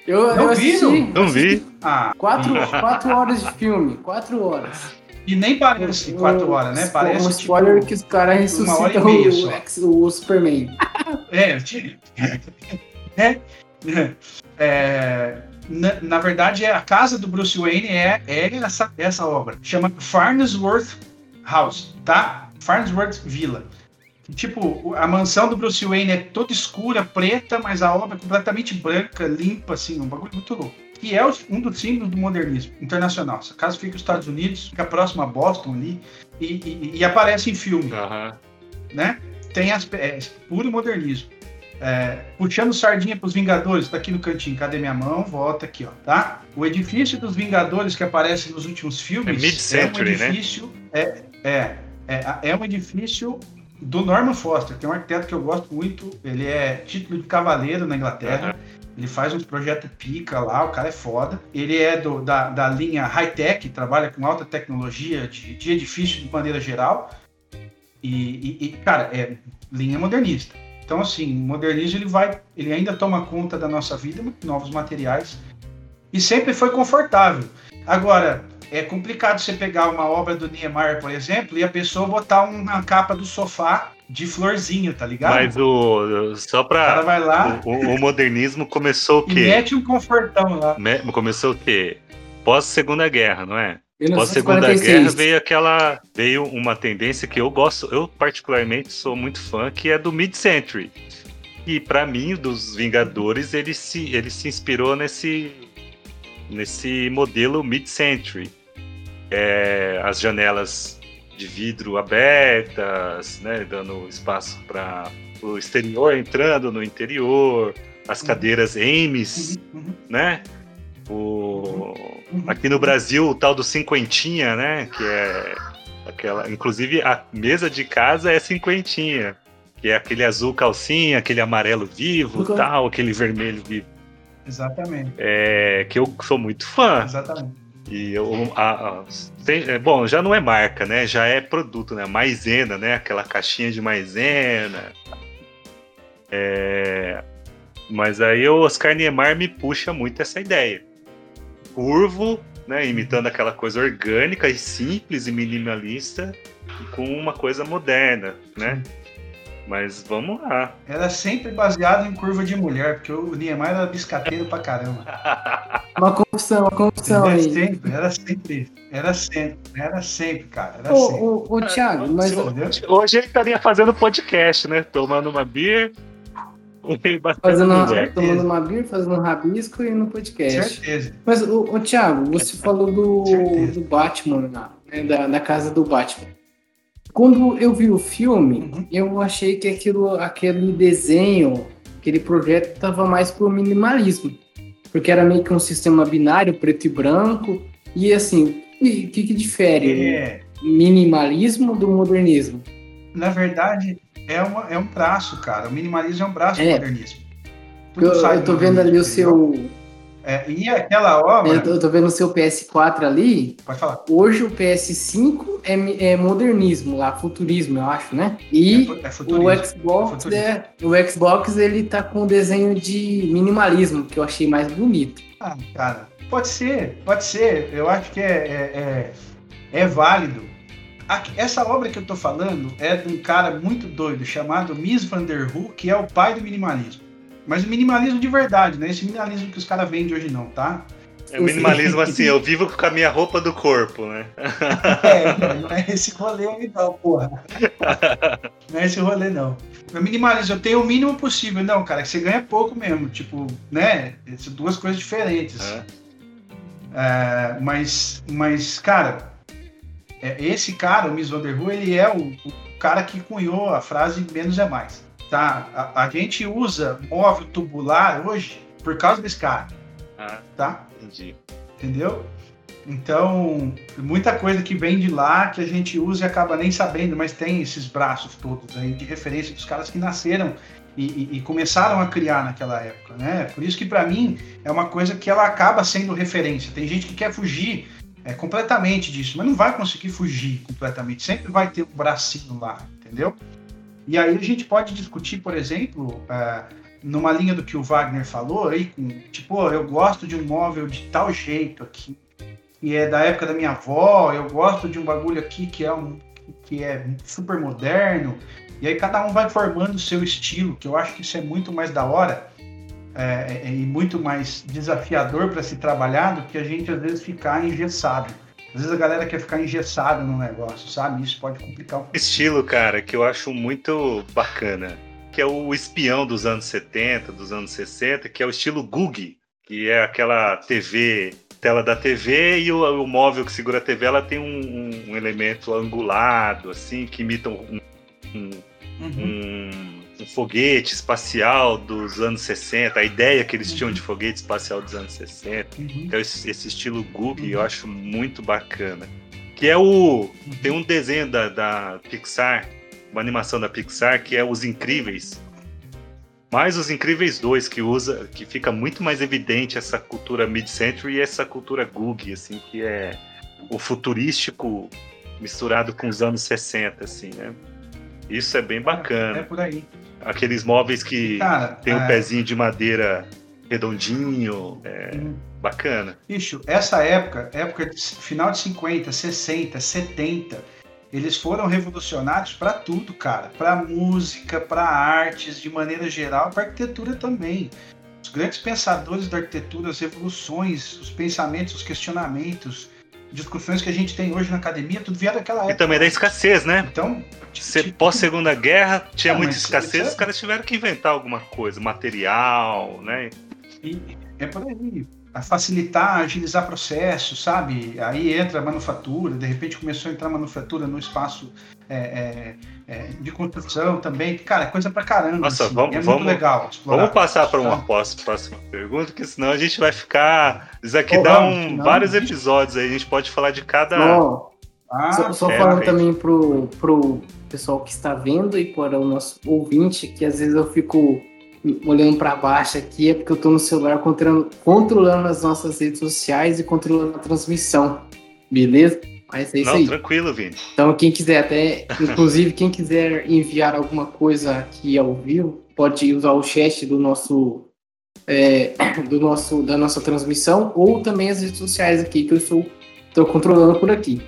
Eu, não eu assisti, Não vi. Ah. Quatro, quatro horas de filme, quatro horas. E nem parece quatro horas, né? Parece um spoiler tipo, que os caras ressuscitam o, o, Superman. É, é, é, na, na, verdade, a casa do Bruce Wayne é, é essa, essa obra. Chama Farnsworth House, tá? Farnsworth Villa. Tipo, a mansão do Bruce Wayne é toda escura, preta, mas a obra é completamente branca, limpa, assim, um bagulho muito louco. E é um dos símbolos do modernismo internacional. Essa casa fica nos Estados Unidos, fica próximo a Boston ali, e, e, e aparece em filme. Uhum. Né? Tem as, é, puro modernismo. É, puxando sardinha para os Vingadores, tá aqui no cantinho, cadê minha mão? Volta aqui, ó, tá? O edifício dos Vingadores que aparece nos últimos filmes é, é um né? edifício, né? é, é, é, é um edifício do Norman Foster, que é um arquiteto que eu gosto muito. Ele é título de cavaleiro na Inglaterra. Uhum. Ele faz uns projetos pica lá, o cara é foda. Ele é do, da, da linha high-tech, trabalha com alta tecnologia de, de edifício de maneira geral. E, e, e, cara, é linha modernista. Então, assim, o modernismo ele vai, ele ainda toma conta da nossa vida, novos materiais. E sempre foi confortável. Agora, é complicado você pegar uma obra do Niemeyer, por exemplo, e a pessoa botar uma capa do sofá de florzinho, tá ligado? Mas o. Só pra. Lá. O, o modernismo começou o quê? E mete um confortão lá. Me, começou o quê? Pós-segunda guerra, não é? Pós Segunda Guerra veio aquela veio uma tendência que eu gosto, eu particularmente sou muito fã, que é do mid-century. E para mim, dos Vingadores, ele se ele se inspirou nesse nesse modelo mid-century. É, as janelas de vidro abertas, né, dando espaço para o exterior entrando no interior, as uhum. cadeiras Ames, uhum, uhum. né? O, aqui no Brasil, o tal do cinquentinha, né? Que é aquela. Inclusive, a mesa de casa é cinquentinha. Que é aquele azul calcinha, aquele amarelo vivo, tal, aquele vermelho vivo. Exatamente. É, que eu sou muito fã. Exatamente. E eu, a, a, tem, é, bom, já não é marca, né? Já é produto, né? Maisena, né? Aquela caixinha de maisena. É, mas aí o Oscar Niemeyer me puxa muito essa ideia. Curvo, né? Imitando aquela coisa orgânica e simples e minimalista com uma coisa moderna, né? Sim. Mas vamos lá. Era sempre baseado em curva de mulher, porque o Niemeyer era biscateiro pra caramba. Uma confusão, uma confusão era aí. Sempre, era sempre, era sempre, era sempre, cara. Era ô, sempre. Ô, ô, Thiago, mas. Hoje ele estaria fazendo podcast, né? Tomando uma beer. Fazendo uma, tomando uma beer, fazendo um rabisco e no podcast. Certeza. Mas, ô, ô Thiago, você falou do, do Batman, né? da, da casa do Batman. Quando eu vi o filme, uhum. eu achei que aquilo, aquele desenho, aquele projeto estava mais pro minimalismo. Porque era meio que um sistema binário, preto e branco. E assim, o que, que difere é... minimalismo do modernismo? Na verdade, é, uma, é um braço, cara. O minimalismo é um braço é. do modernismo. eu, eu tô vendo ali o seu, é, e aquela obra. Eu tô, eu tô, vendo o seu PS4 ali. Pode falar. Hoje o PS5 é, é modernismo lá, futurismo, eu acho, né? E é, é o Xbox, é, o Xbox ele tá com um desenho de minimalismo, que eu achei mais bonito. Ah, cara, pode ser, pode ser. Eu acho que é, é, é válido. Essa obra que eu tô falando é de um cara muito doido chamado Miss Van der Rohe, que é o pai do minimalismo. Mas o minimalismo de verdade, né? Esse minimalismo que os caras vendem hoje não, tá? É minimalismo assim, eu vivo com a minha roupa do corpo, né? É, não é esse rolê aí não, porra. Não é esse rolê não. O minimalismo, eu tenho o mínimo possível. Não, cara, que você ganha pouco mesmo. Tipo, né? São duas coisas diferentes. É. É, mas, mas, cara, é, esse cara, o Miss Van der Rohe, ele é o, o cara que cunhou a frase menos é mais. Tá? A, a gente usa móvel tubular hoje por causa desse cara, Ah, tá? entendi. Entendeu? Então, muita coisa que vem de lá que a gente usa e acaba nem sabendo, mas tem esses braços todos aí de referência dos caras que nasceram e, e- e começaram a criar naquela época, né? Por isso que para mim é uma coisa que ela acaba sendo referência. Tem gente que quer fugir é, completamente disso, mas não vai conseguir fugir completamente. Sempre vai ter um bracinho lá, entendeu? E aí a gente pode discutir, por exemplo, é, numa linha do que o Wagner falou aí, com, tipo, "Pô, eu gosto de um móvel de tal jeito aqui, que é da época da minha avó, eu gosto de um bagulho aqui que é um que é super moderno. E aí cada um vai formando o seu estilo, que eu acho que isso é muito mais da hora é, é, e muito mais desafiador para se trabalhar do que a gente às vezes ficar engessado. Às vezes a galera quer ficar engessada no negócio, sabe? Isso pode complicar um. Estilo, cara, que eu acho muito bacana. Que é o espião dos anos 70, dos anos 60, que é o estilo Googie, que é aquela TV, tela da TV e o, o móvel que segura a TV, ela tem um, um- um elemento angulado, assim, que imita um, um- um- um foguete espacial dos anos 60, a ideia que eles tinham de foguete espacial dos anos 60. Uhum. É esse, esse estilo Googie, eu acho muito bacana. Que é o. Tem um desenho da, da Pixar, uma animação da Pixar, que é Os Incríveis. Mais Os Incríveis 2, que usa, que fica muito mais evidente essa cultura mid-century e essa cultura Googie, assim, que é o futurístico misturado com os anos 60, assim, né? Isso é bem É bacana. por aí. Aqueles móveis que Cara, tem um é, pezinho de madeira redondinho, é uhum. bacana. Bicho, essa época, época de final de 50, 60, 70, eles foram revolucionários para tudo, cara. Para música, para artes, de maneira geral, para arquitetura também. Os grandes pensadores da arquitetura, as revoluções, os pensamentos, os questionamentos, discussões que a gente tem hoje na academia, tudo vieram daquela E época. também da escassez, né? Então, Se- tipo, Pós-segunda guerra tinha Ah, muita escassez, é- os caras tiveram que inventar alguma coisa, material, né? E é por aí. A facilitar, agilizar processos, sabe? Aí entra a manufatura, de repente começou a entrar a manufatura no espaço é, é, é, de construção também. Cara, é coisa pra caramba. Nossa, assim. vamos- é vamos- muito legal. explorar. Vamos passar para uma pós- próxima pergunta, que senão a gente vai ficar. Isso aqui Ô, dá um, não, vários bicho. episódios aí, a gente pode falar de cada. Ó, Ah, só só é, falando ok. também pro, pro pessoal que está vendo e para o nosso ouvinte, que às vezes eu fico olhando para baixo aqui, é porque eu tô no celular controlando, controlando as nossas redes sociais e controlando a transmissão. Beleza? Mas é isso Não, aí. tranquilo, Vini. Então, quem quiser até, inclusive, quem quiser enviar alguma coisa aqui ao vivo, pode usar o chat do nosso, é, do nosso, da nossa transmissão ou também as redes sociais aqui que eu estou, estou controlando por aqui.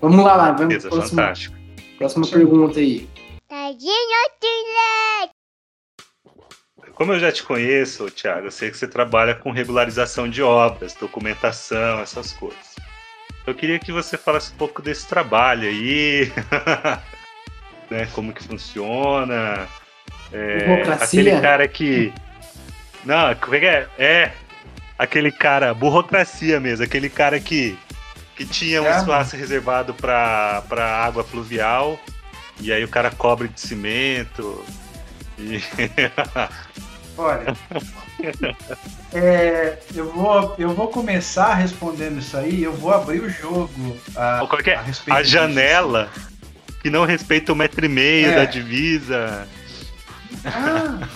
Vamos lá, lá, vamos Beleza, próxima, fantástico. próxima pergunta aí. Como eu já te conheço, Thiago, eu sei que você trabalha com regularização de obras, documentação, essas coisas. Eu queria que você falasse um pouco desse trabalho aí, né? Como que funciona. É, aquele cara que. Não, como é que é? É, aquele cara, burocracia mesmo, aquele cara que, que tinha um É, espaço reservado para água pluvial, e aí o cara cobre de cimento. E... Olha, é, eu, vou, eu vou começar respondendo isso aí, eu vou abrir o jogo. A, é? a A janela que não respeita o metro e meio É. da divisa. Ah!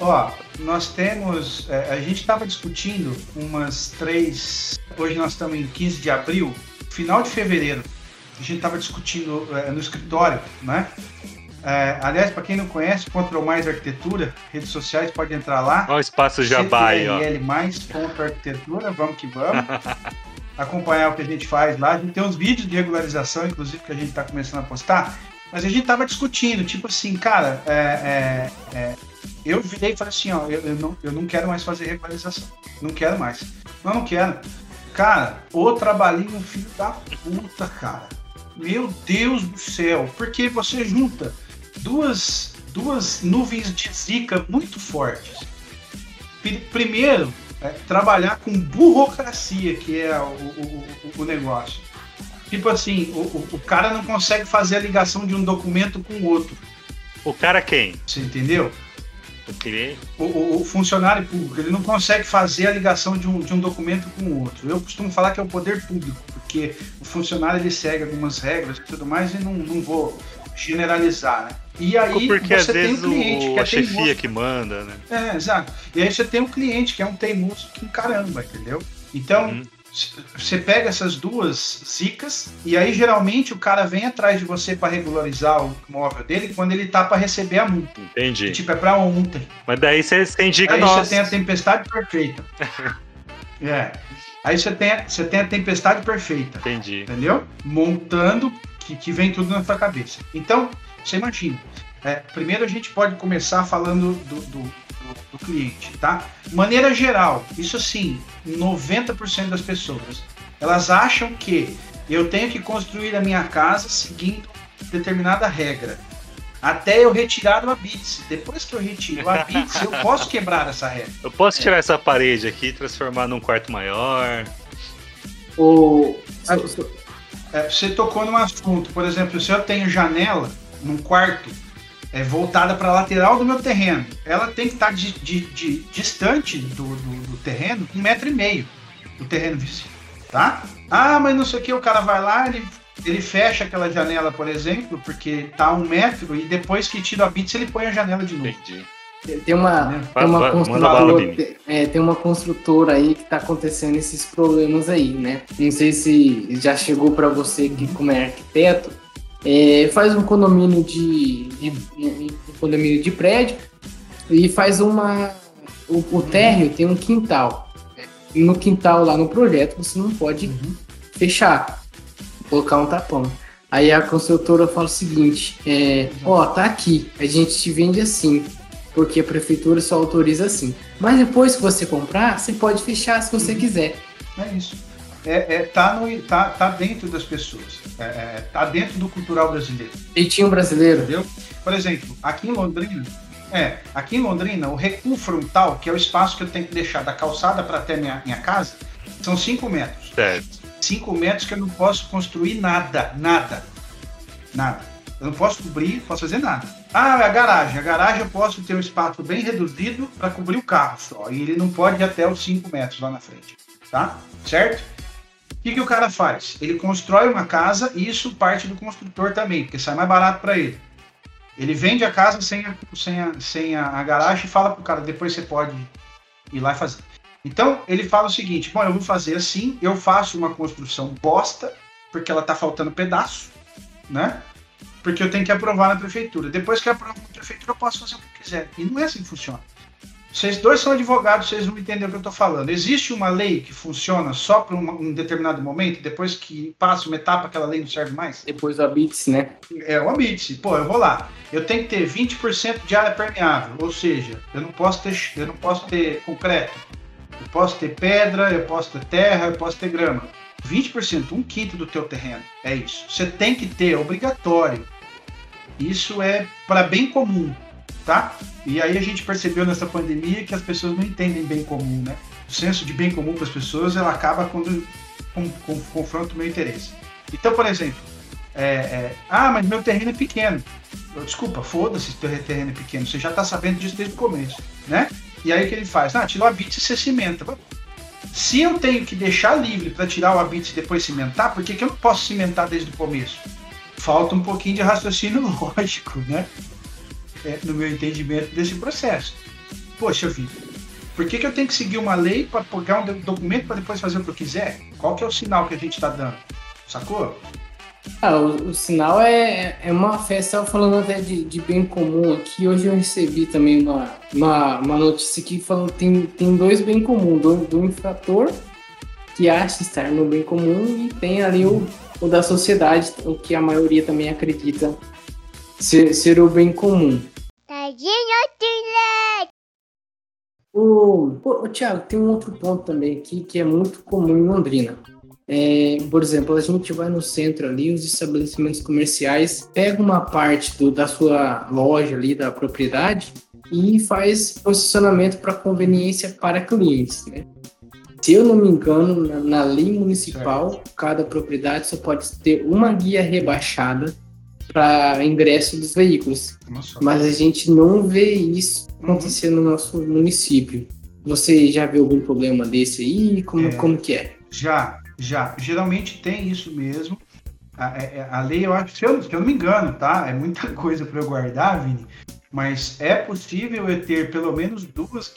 Ó, nós temos. é, a gente estava discutindo umas três. Hoje nós estamos em 15 de abril, final de fevereiro. A gente estava discutindo é, no escritório, né? É, aliás, para quem não conhece, Control Mais Arquitetura, redes sociais, pode entrar lá. Olha o espaço Jabá aí, ó. CTRL mais ponto arquitetura, vamos que vamos. Acompanhar o que a gente faz lá. A gente tem uns vídeos de regularização, inclusive, que a gente está começando a postar. Mas a gente tava discutindo, tipo assim, cara, é, é, é, Eu virei e falei assim, ó, eu, eu, não, eu não quero mais fazer regularização. Não quero mais. Não, não quero. Cara, o trabalhinho filho da puta, cara. Meu Deus do céu. Porque você junta duas, duas nuvens de zica muito fortes. Primeiro, é, trabalhar com burocracia, que é o, o, o, negócio. Tipo assim, o, o, cara não consegue fazer a ligação de um documento com o outro. O cara quem? Você entendeu? O? O, o, funcionário público, ele não consegue fazer a ligação de um, de um documento com o outro. Eu costumo falar que é o poder público, porque o funcionário ele segue algumas regras e tudo mais, e não, não vou generalizar, né? E aí porque você às tem vezes um cliente o, que é a chefia teimoso. que manda, né? É, exato. E aí você tem um cliente que é um teimoso que caramba, entendeu? Então, uhum. você pega essas duas zicas e aí geralmente o cara vem atrás de você para regularizar o móvel dele quando ele tá para receber a multa. Entendi. Tipo, é para ontem. Mas daí você tem dica Aí você tem a tempestade perfeita. é. Aí você tem, você tem a tempestade perfeita. Entendi. Entendeu? Montando que, que vem tudo na sua cabeça. Então, você imagina. É, primeiro a gente pode começar falando do, do, do, do cliente, tá? Maneira geral, isso sim, 90% das pessoas, elas acham que eu tenho que construir a minha casa seguindo determinada regra. Até eu retirar o Abits. Depois que eu retiro o Abits, eu posso quebrar essa regra. Eu posso tirar é. essa parede aqui e transformar num quarto maior. O... É, você tocou num assunto, por exemplo, se eu tenho janela num quarto é, voltada para a lateral do meu terreno, ela tem que estar tá de, de, de, distante do, do, do, terreno um metro e meio do terreno vizinho, tá? Ah, mas não sei o que, o cara vai lá, ele, ele fecha aquela janela, por exemplo, porque tá um metro e depois que tira a bits ele põe a janela de novo. Entendi. Tem uma, tem, uma construtora, é, tem uma construtora aí que está acontecendo esses problemas aí, né? Não sei se já chegou para você que como é arquiteto, é, faz um condomínio de, um condomínio de prédio e faz uma o, o térreo tem um quintal. No quintal lá no projeto você não pode uhum. fechar, colocar um tapão. Aí a construtora fala o seguinte: é, ó, tá aqui, a gente te vende assim porque a prefeitura só autoriza assim. Mas depois que você comprar, você pode fechar se você uhum. quiser. É isso. É, é, tá, no, tá, tá dentro das pessoas. É, é, tá dentro do cultural brasileiro. Jeitinho brasileiro. Entendeu? Por exemplo, aqui em Londrina, é, aqui em Londrina, o recuo frontal, que é o espaço que eu tenho que deixar da calçada para até minha, minha casa, são 5 metros. Certo. 5 metros que eu não posso construir nada, nada. Nada. Eu não posso cobrir, posso fazer nada. Ah, a garagem. A garagem eu posso ter um espaço bem reduzido para cobrir o carro só. E ele não pode ir até os 5 metros lá na frente. Tá? Certo? O que, que o cara faz? Ele constrói uma casa e isso parte do construtor também, porque sai mais barato para ele. Ele vende a casa sem a, sem a, sem a, a garagem e fala pro cara, depois você pode ir lá e fazer. Então, ele fala o seguinte: bom, eu vou fazer assim, eu faço uma construção bosta, porque ela tá faltando pedaço, né? porque eu tenho que aprovar na prefeitura. Depois que eu aprovo na prefeitura, eu posso fazer o que quiser. E não é assim que funciona. Vocês dois são advogados, vocês vão entender o que eu estou falando. Existe uma lei que funciona só para um, um, determinado momento, depois que passa uma etapa, aquela lei não serve mais? Depois do habite né? É, o habite Pô, eu vou lá. Eu tenho que ter 20% de área permeável, ou seja, eu não posso ter, eu não posso ter concreto. Eu posso ter pedra, eu posso ter terra, eu posso ter grama. 20%, um quinto do teu terreno. É isso. Você tem que ter, é obrigatório. Isso é para bem comum, tá? E aí a gente percebeu nessa pandemia que as pessoas não entendem bem comum, né? O senso de bem comum para as pessoas ela acaba quando com, com, confronta o meu interesse. Então, por exemplo, é, é, ah, mas meu terreno é pequeno. Eu, desculpa, foda-se se teu terreno é pequeno. Você já está sabendo disso desde o começo, né? E aí o que ele faz? Ah, tirou a bit e você cimenta. Se eu tenho que deixar livre para tirar o habite e depois cimentar, por que, que eu não posso cimentar desde o começo? Falta um pouquinho de raciocínio lógico, né? É, no meu entendimento desse processo. Poxa vida, por que, que eu tenho que seguir uma lei para pegar um documento para depois fazer o que eu quiser? Qual que é o sinal que a gente está dando? Sacou? Ah, o, o, sinal é, é uma festa, falando até de, de, bem comum aqui. Hoje eu recebi também uma, uma, uma notícia aqui falando que tem, tem dois bem comuns: do, do infrator, que acha estar no bem comum, e tem ali o, o da sociedade, o que a maioria também acredita ser, ser o bem comum. Tadinho, O, o, Thiago, tem um outro ponto também aqui que é muito comum em Londrina. É, por exemplo, a gente vai no centro ali, os estabelecimentos comerciais pegam uma parte do, da sua loja ali, da propriedade, e faz posicionamento para conveniência para clientes, né? Se eu não me engano, na, na lei municipal, cada propriedade só pode ter uma guia rebaixada para ingresso dos veículos. Nossa. Mas a gente não vê isso acontecer no nosso município. Você já viu algum problema desse aí? Como, é, como que é? Já, já. Geralmente tem isso mesmo. A, a, é, é, a lei, eu acho, se eu, se eu não me engano, tá? É muita coisa para eu guardar, Vini. Mas é possível eu ter pelo menos duas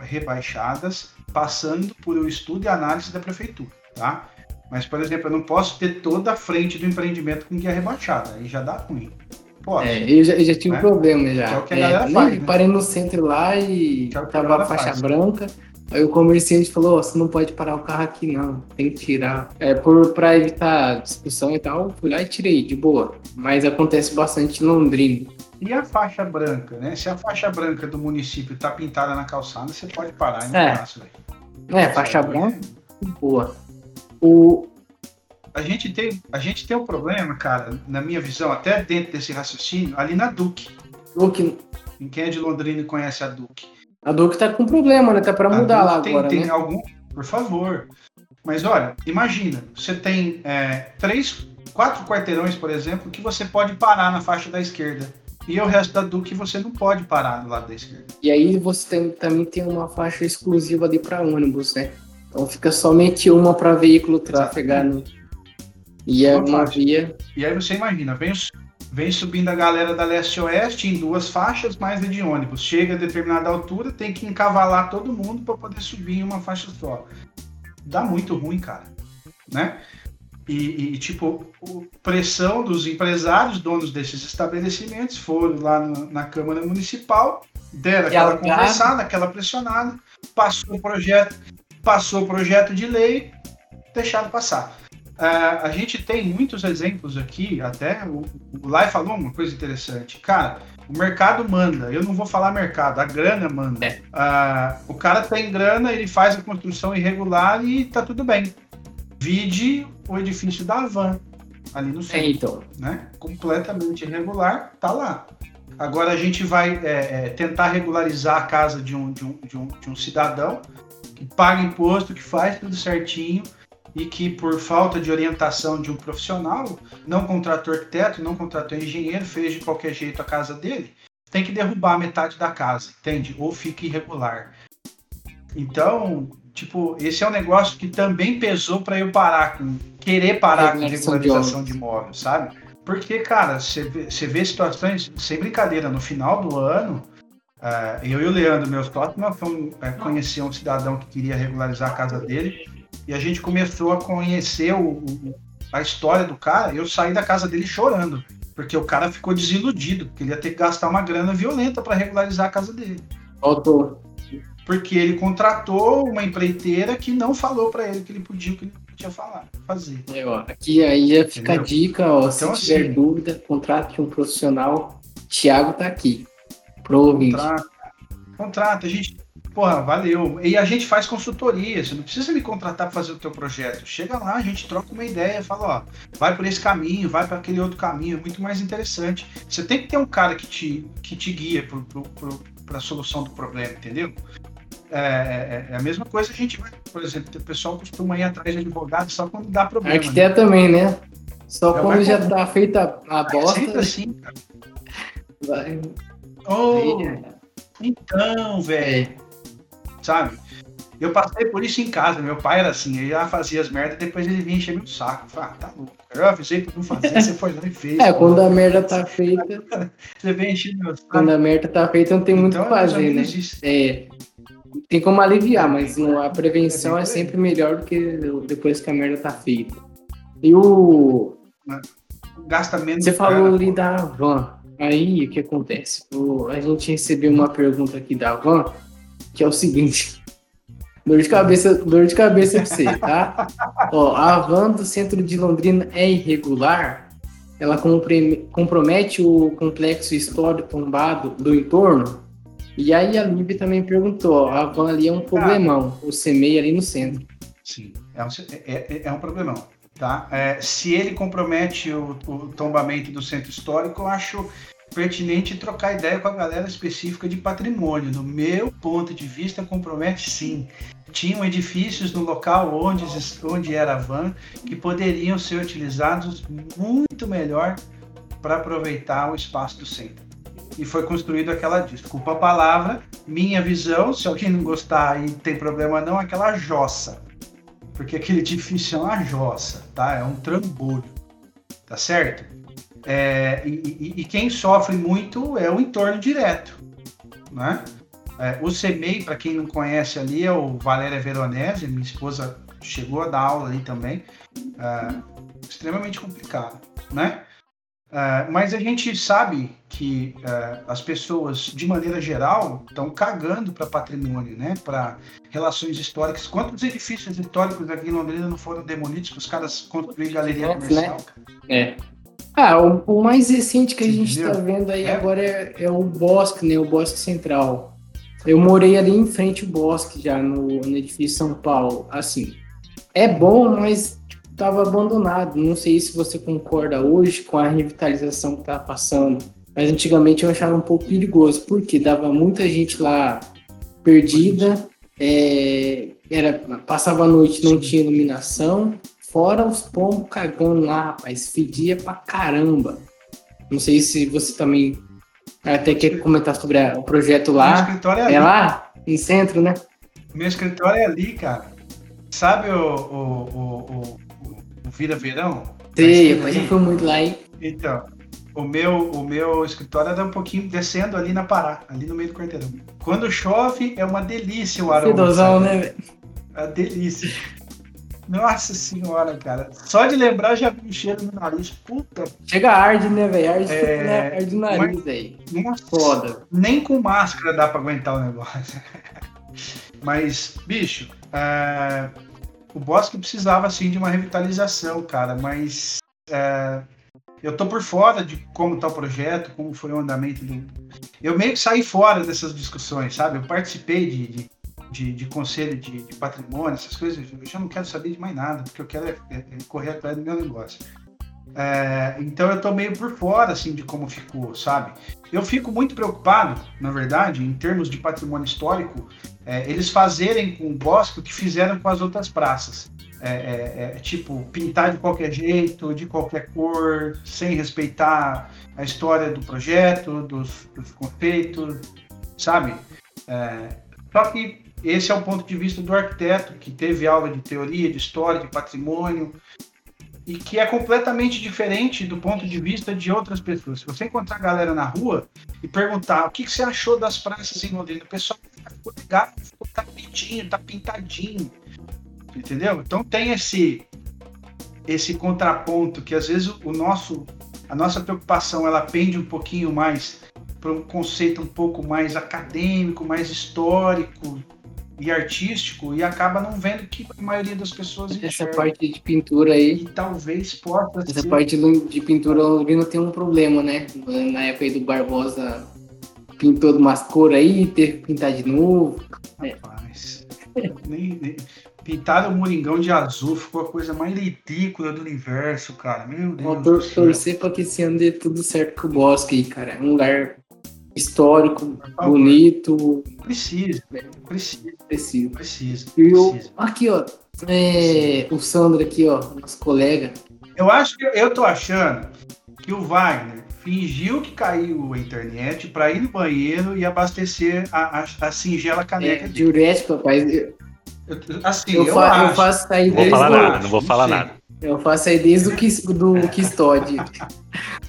rebaixadas passando por o estudo e análise da prefeitura, tá? Mas, por exemplo, eu não posso ter toda a frente do empreendimento com guia rebaixada, aí já dá ruim. Pode. É, eu já, eu já tive né? um problema já. Que é o que a galera é, faz. Né? Parei no centro lá e que é tava a faixa faz. branca. Aí o comerciante falou: oh, você não pode parar o carro aqui, não. Tem que tirar. É, por, pra evitar discussão e tal, fui lá e tirei, de boa. Mas acontece bastante em Londrina. E a faixa branca, né? Se a faixa branca do município tá pintada na calçada, você pode parar e não é. passa, velho. É, faixa branca, boa. O... A gente, tem, a gente tem um problema, cara, na minha visão, até dentro desse raciocínio, ali na Duque. Duque. Em quem é de Londrina e conhece a Duque. A Duque tá com problema, né? Tá para mudar lá tem, agora, tem né? algum, por favor. Mas olha, imagina, você tem é, três, quatro quarteirões, por exemplo, que você pode parar na faixa da esquerda. E o resto da Duque você não pode parar do lado da esquerda. E aí você tem, também tem uma faixa exclusiva ali para ônibus, né? Então fica somente uma para veículo trafegar no... E é uma via. E aí você imagina, vem, vem subindo a galera da leste-oeste em duas faixas, mais de ônibus. Chega a determinada altura, tem que encavalar todo mundo para poder subir em uma faixa só. Dá muito ruim, cara. Né? E, e, tipo, pressão dos empresários, donos desses estabelecimentos, foram lá no, na Câmara Municipal, deram aquela conversada, aquela pressionada, passou o projeto, passou o projeto de lei, deixaram passar. Uh, a gente tem muitos exemplos aqui, até o, o Lai falou uma coisa interessante. Cara, o mercado manda, eu não vou falar mercado, a grana manda. É. Uh, o cara tem grana, ele faz a construção irregular e tá tudo bem. Vide o edifício da Avan, ali no centro. É, então. Né? Completamente irregular, tá lá. Agora a gente vai é, é, tentar regularizar a casa de um, de um, de um, de um cidadão que paga imposto, que faz tudo certinho e que por falta de orientação de um profissional, não contratou arquiteto, não contratou engenheiro, fez de qualquer jeito a casa dele, tem que derrubar metade da casa, entende? Ou fica irregular. Então, tipo, esse é um negócio que também pesou para eu parar com querer parar com regularização de imóveis, sabe? Porque, cara, você vê, vê situações, sem brincadeira, no final do ano, Uh, eu e o Leandro, meus sócios, nós fomos uh, conhecer um cidadão que queria regularizar a casa dele e a gente começou a conhecer o, o, a história do cara. Eu saí da casa dele chorando, porque o cara ficou desiludido, porque ele ia ter que gastar uma grana violenta para regularizar a casa dele. Faltou. Porque ele contratou uma empreiteira que não falou para ele que ele podia que ele podia falar, fazer. É, ó, aqui aí fica a dica, ó, então, se tiver assim, dúvida, contrate um profissional. Tiago tá aqui. Pro contrata, contrata, a gente, porra, valeu. E a gente faz consultoria, você não precisa me contratar para fazer o teu projeto. Chega lá, a gente troca uma ideia, fala, ó, vai por esse caminho, vai para aquele outro caminho, é muito mais interessante. Você tem que ter um cara que te, que te guia para a solução do problema, entendeu? É, é, é, a mesma coisa a gente vai, por exemplo, o pessoal costuma ir atrás de advogado só quando dá problema. Arquiteto né? também, né? Só já quando já tá feita a bosta. É sempre assim, cara. Vai. Oh, então, velho. Sabe? Eu passei por isso em casa. Meu pai era assim, ele já fazia as merdas, depois ele vinha encher meu saco. falei, ah, tá louco. Eu avisei pra não fazer, você foi lá e fez. É, quando a merda tá feita. você vem encher meu saco. Quando a merda tá feita, não tem muito o então, que fazer, né? É. Tem como aliviar, mas não, a prevenção é, é sempre melhor do que depois que a merda tá feita. E o. Gasta menos. Você falou ali da van. Aí o que acontece? O, a gente recebeu uma pergunta aqui da Van, que é o seguinte. Dor de cabeça, dor de cabeça pra você, tá? Ó, a van do centro de Londrina é irregular. Ela compromete o complexo histórico tombado do entorno. E aí a Lib também perguntou, a van ali é um problemão, o CMEI ali no centro. Sim, é um, é, é, é um problemão. Tá? É, se ele compromete o, o, tombamento do centro histórico, eu acho pertinente trocar ideia com a galera específica de patrimônio. No meu ponto de vista, compromete sim. Tinham edifícios no local onde, onde era a van que poderiam ser utilizados muito melhor para aproveitar o espaço do centro. E foi construído aquela, desculpa a palavra, minha visão, se alguém não gostar e tem problema não, aquela jossa porque aquele edifício é uma jossa, tá? É um trambolho, tá certo? É, e, e, quem sofre muito é o entorno direto, né? É, o CEMEI, para quem não conhece ali, é o Valéria Veronese, minha esposa chegou a dar aula ali também, é, extremamente complicado, né? Uh, mas a gente sabe que uh, as pessoas, de maneira geral, estão cagando para patrimônio, né? para relações históricas. Quantos edifícios históricos aqui em Londrina não foram demolidos que os caras construíram galeria comercial? Né? É. Ah, o, o, mais recente que a gente está vendo aí é. agora é, é, o Bosque, né? O Bosque Central. Eu morei ali em frente ao Bosque, já no, no edifício São Paulo. Assim, é bom, mas estava abandonado. Não sei se você concorda hoje com a revitalização que está passando, mas antigamente eu achava um pouco perigoso, porque dava muita gente lá perdida, é, era, passava a noite, não tinha iluminação, fora os pombos cagando lá, rapaz, fedia pra caramba. Não sei se você também até quer comentar sobre a, o projeto lá. É, é lá, em centro, né? Meu escritório é ali, cara. Sabe o, o, o, Vira Verão? Sei, mas já foi muito lá, hein? Então, o meu, o meu escritório era um pouquinho descendo ali na Pará, ali no meio do quarteirão. Quando chove, é uma delícia o aroma. Fedozão, né, velho? É delícia. Nossa senhora, cara. Só de lembrar já vi um cheiro no nariz. Puta. Chega arde, né, velho? Arde, é... né? arde o nariz, velho. Foda. Nem com máscara dá pra aguentar o negócio. Mas, bicho, é o Bosque precisava sim de uma revitalização, cara, mas é, eu tô por fora de como tá o projeto, como foi o andamento do. Eu meio que saí fora dessas discussões, sabe? Eu participei de, de, de, de conselho de, de, patrimônio, essas coisas, eu já não quero saber de mais nada, porque eu quero é, é, é correr atrás do meu negócio. É, então eu tô meio por fora assim de como ficou, sabe? Eu fico muito preocupado, na verdade, em termos de patrimônio histórico, é, eles fazerem com o bosque o que fizeram com as outras praças. É, é, é, tipo, pintar de qualquer jeito, de qualquer cor, sem respeitar a história do projeto, dos, dos conceitos, sabe? É, só que esse é o ponto de vista do arquiteto, que teve aula de teoria, de história, de patrimônio, e que é completamente diferente do ponto de vista de outras pessoas. Se você encontrar a galera na rua e perguntar o que, que você achou das praças em Londrina, o pessoal ficou legal, ficou tapetinho, tá pintadinho, entendeu? Então tem esse esse contraponto que às vezes o nosso a nossa preocupação ela pende um pouquinho mais para um conceito um pouco mais acadêmico, mais histórico, e artístico e acaba não vendo que a maioria das pessoas enxerga. Essa parte de pintura aí. E talvez possa Essa ser... parte de pintura o Lino tem um problema, né? Na época aí do Barbosa pintou de umas cores aí, teve que pintar de novo. Rapaz. É. nem, nem... Pintaram o Moringão de azul, ficou a coisa mais ridícula do universo, cara. Meu Deus. Vou torcer pra que esse ano dê tudo certo com o Bosque aí, cara. É um lugar histórico, bonito. Precisa, precisa. Precisa. Precisa. E eu, aqui, ó. É, o Sandro aqui, ó, nosso colega. Eu acho que eu tô achando que o Wagner fingiu que caiu a internet para ir no banheiro e abastecer a, a, a singela caneca. É, diurético, rapaz. Eu, assim, eu, eu, fa acho. eu faço sair Não vou falar nada, não vou falar nada. Eu faço aí desde o, Kis, do Kistod.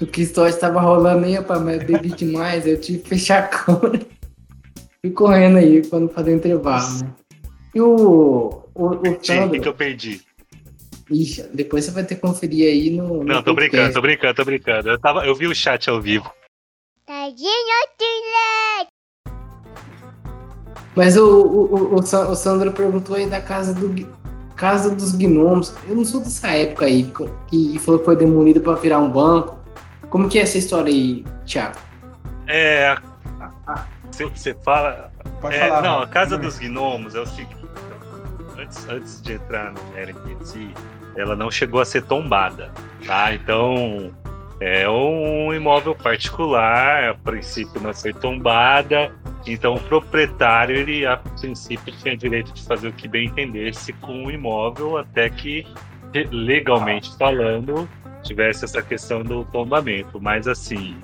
o Kistod tava rolando aí, rapaz, mas eu bebi demais, eu tive que fechar a câmera. Fui correndo aí pra não fazer intervalo, né? E o. O, o que eu perdi. Ixi, depois você vai ter que conferir aí no. no não, tô brincando, tô brincando, tô brincando. Eu, tava, eu vi o chat ao vivo. Tadinho, Mas o, o, o, o Sandro perguntou aí da casa do, Casa dos Gnomos. Eu não sou dessa época aí, que falou que foi demolida para virar um banco. Como que é essa história aí, Thiago? É. Você fala. Pode É, falar. não, a Casa dos Gnomos é o seguinte. Antes, antes de entrar no Eric em si, ela não chegou a ser tombada, tá? Então, é um imóvel particular, a princípio não foi tombada, então o proprietário, ele a princípio tinha direito de fazer o que bem entendesse com o imóvel, até que, legalmente falando, tivesse essa questão do tombamento. Mas assim,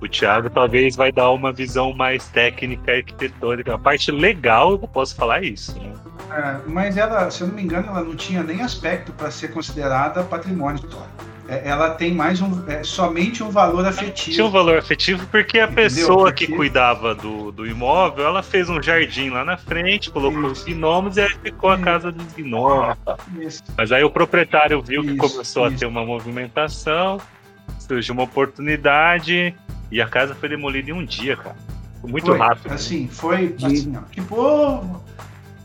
o Thiago talvez vai dar uma visão mais técnica arquitetônica. A parte legal, eu posso falar isso. Né? É, mas ela, se eu não me engano, ela não tinha nem aspecto para ser considerada patrimônio histórico. É, Ela tem mais um, é, somente um valor afetivo. Tinha um valor afetivo porque a Entendeu? pessoa que Porque- cuidava do, do imóvel, ela fez um jardim lá na frente, colocou os Isso. gnomos e aí ficou a Isso. casa dos gnomos. Isso. Mas aí o proprietário viu que começou a ter uma movimentação, surgiu uma oportunidade e a casa foi demolida em um dia, cara. Foi muito Foi, rápido. Assim, foi assim, ó, tipo, ô,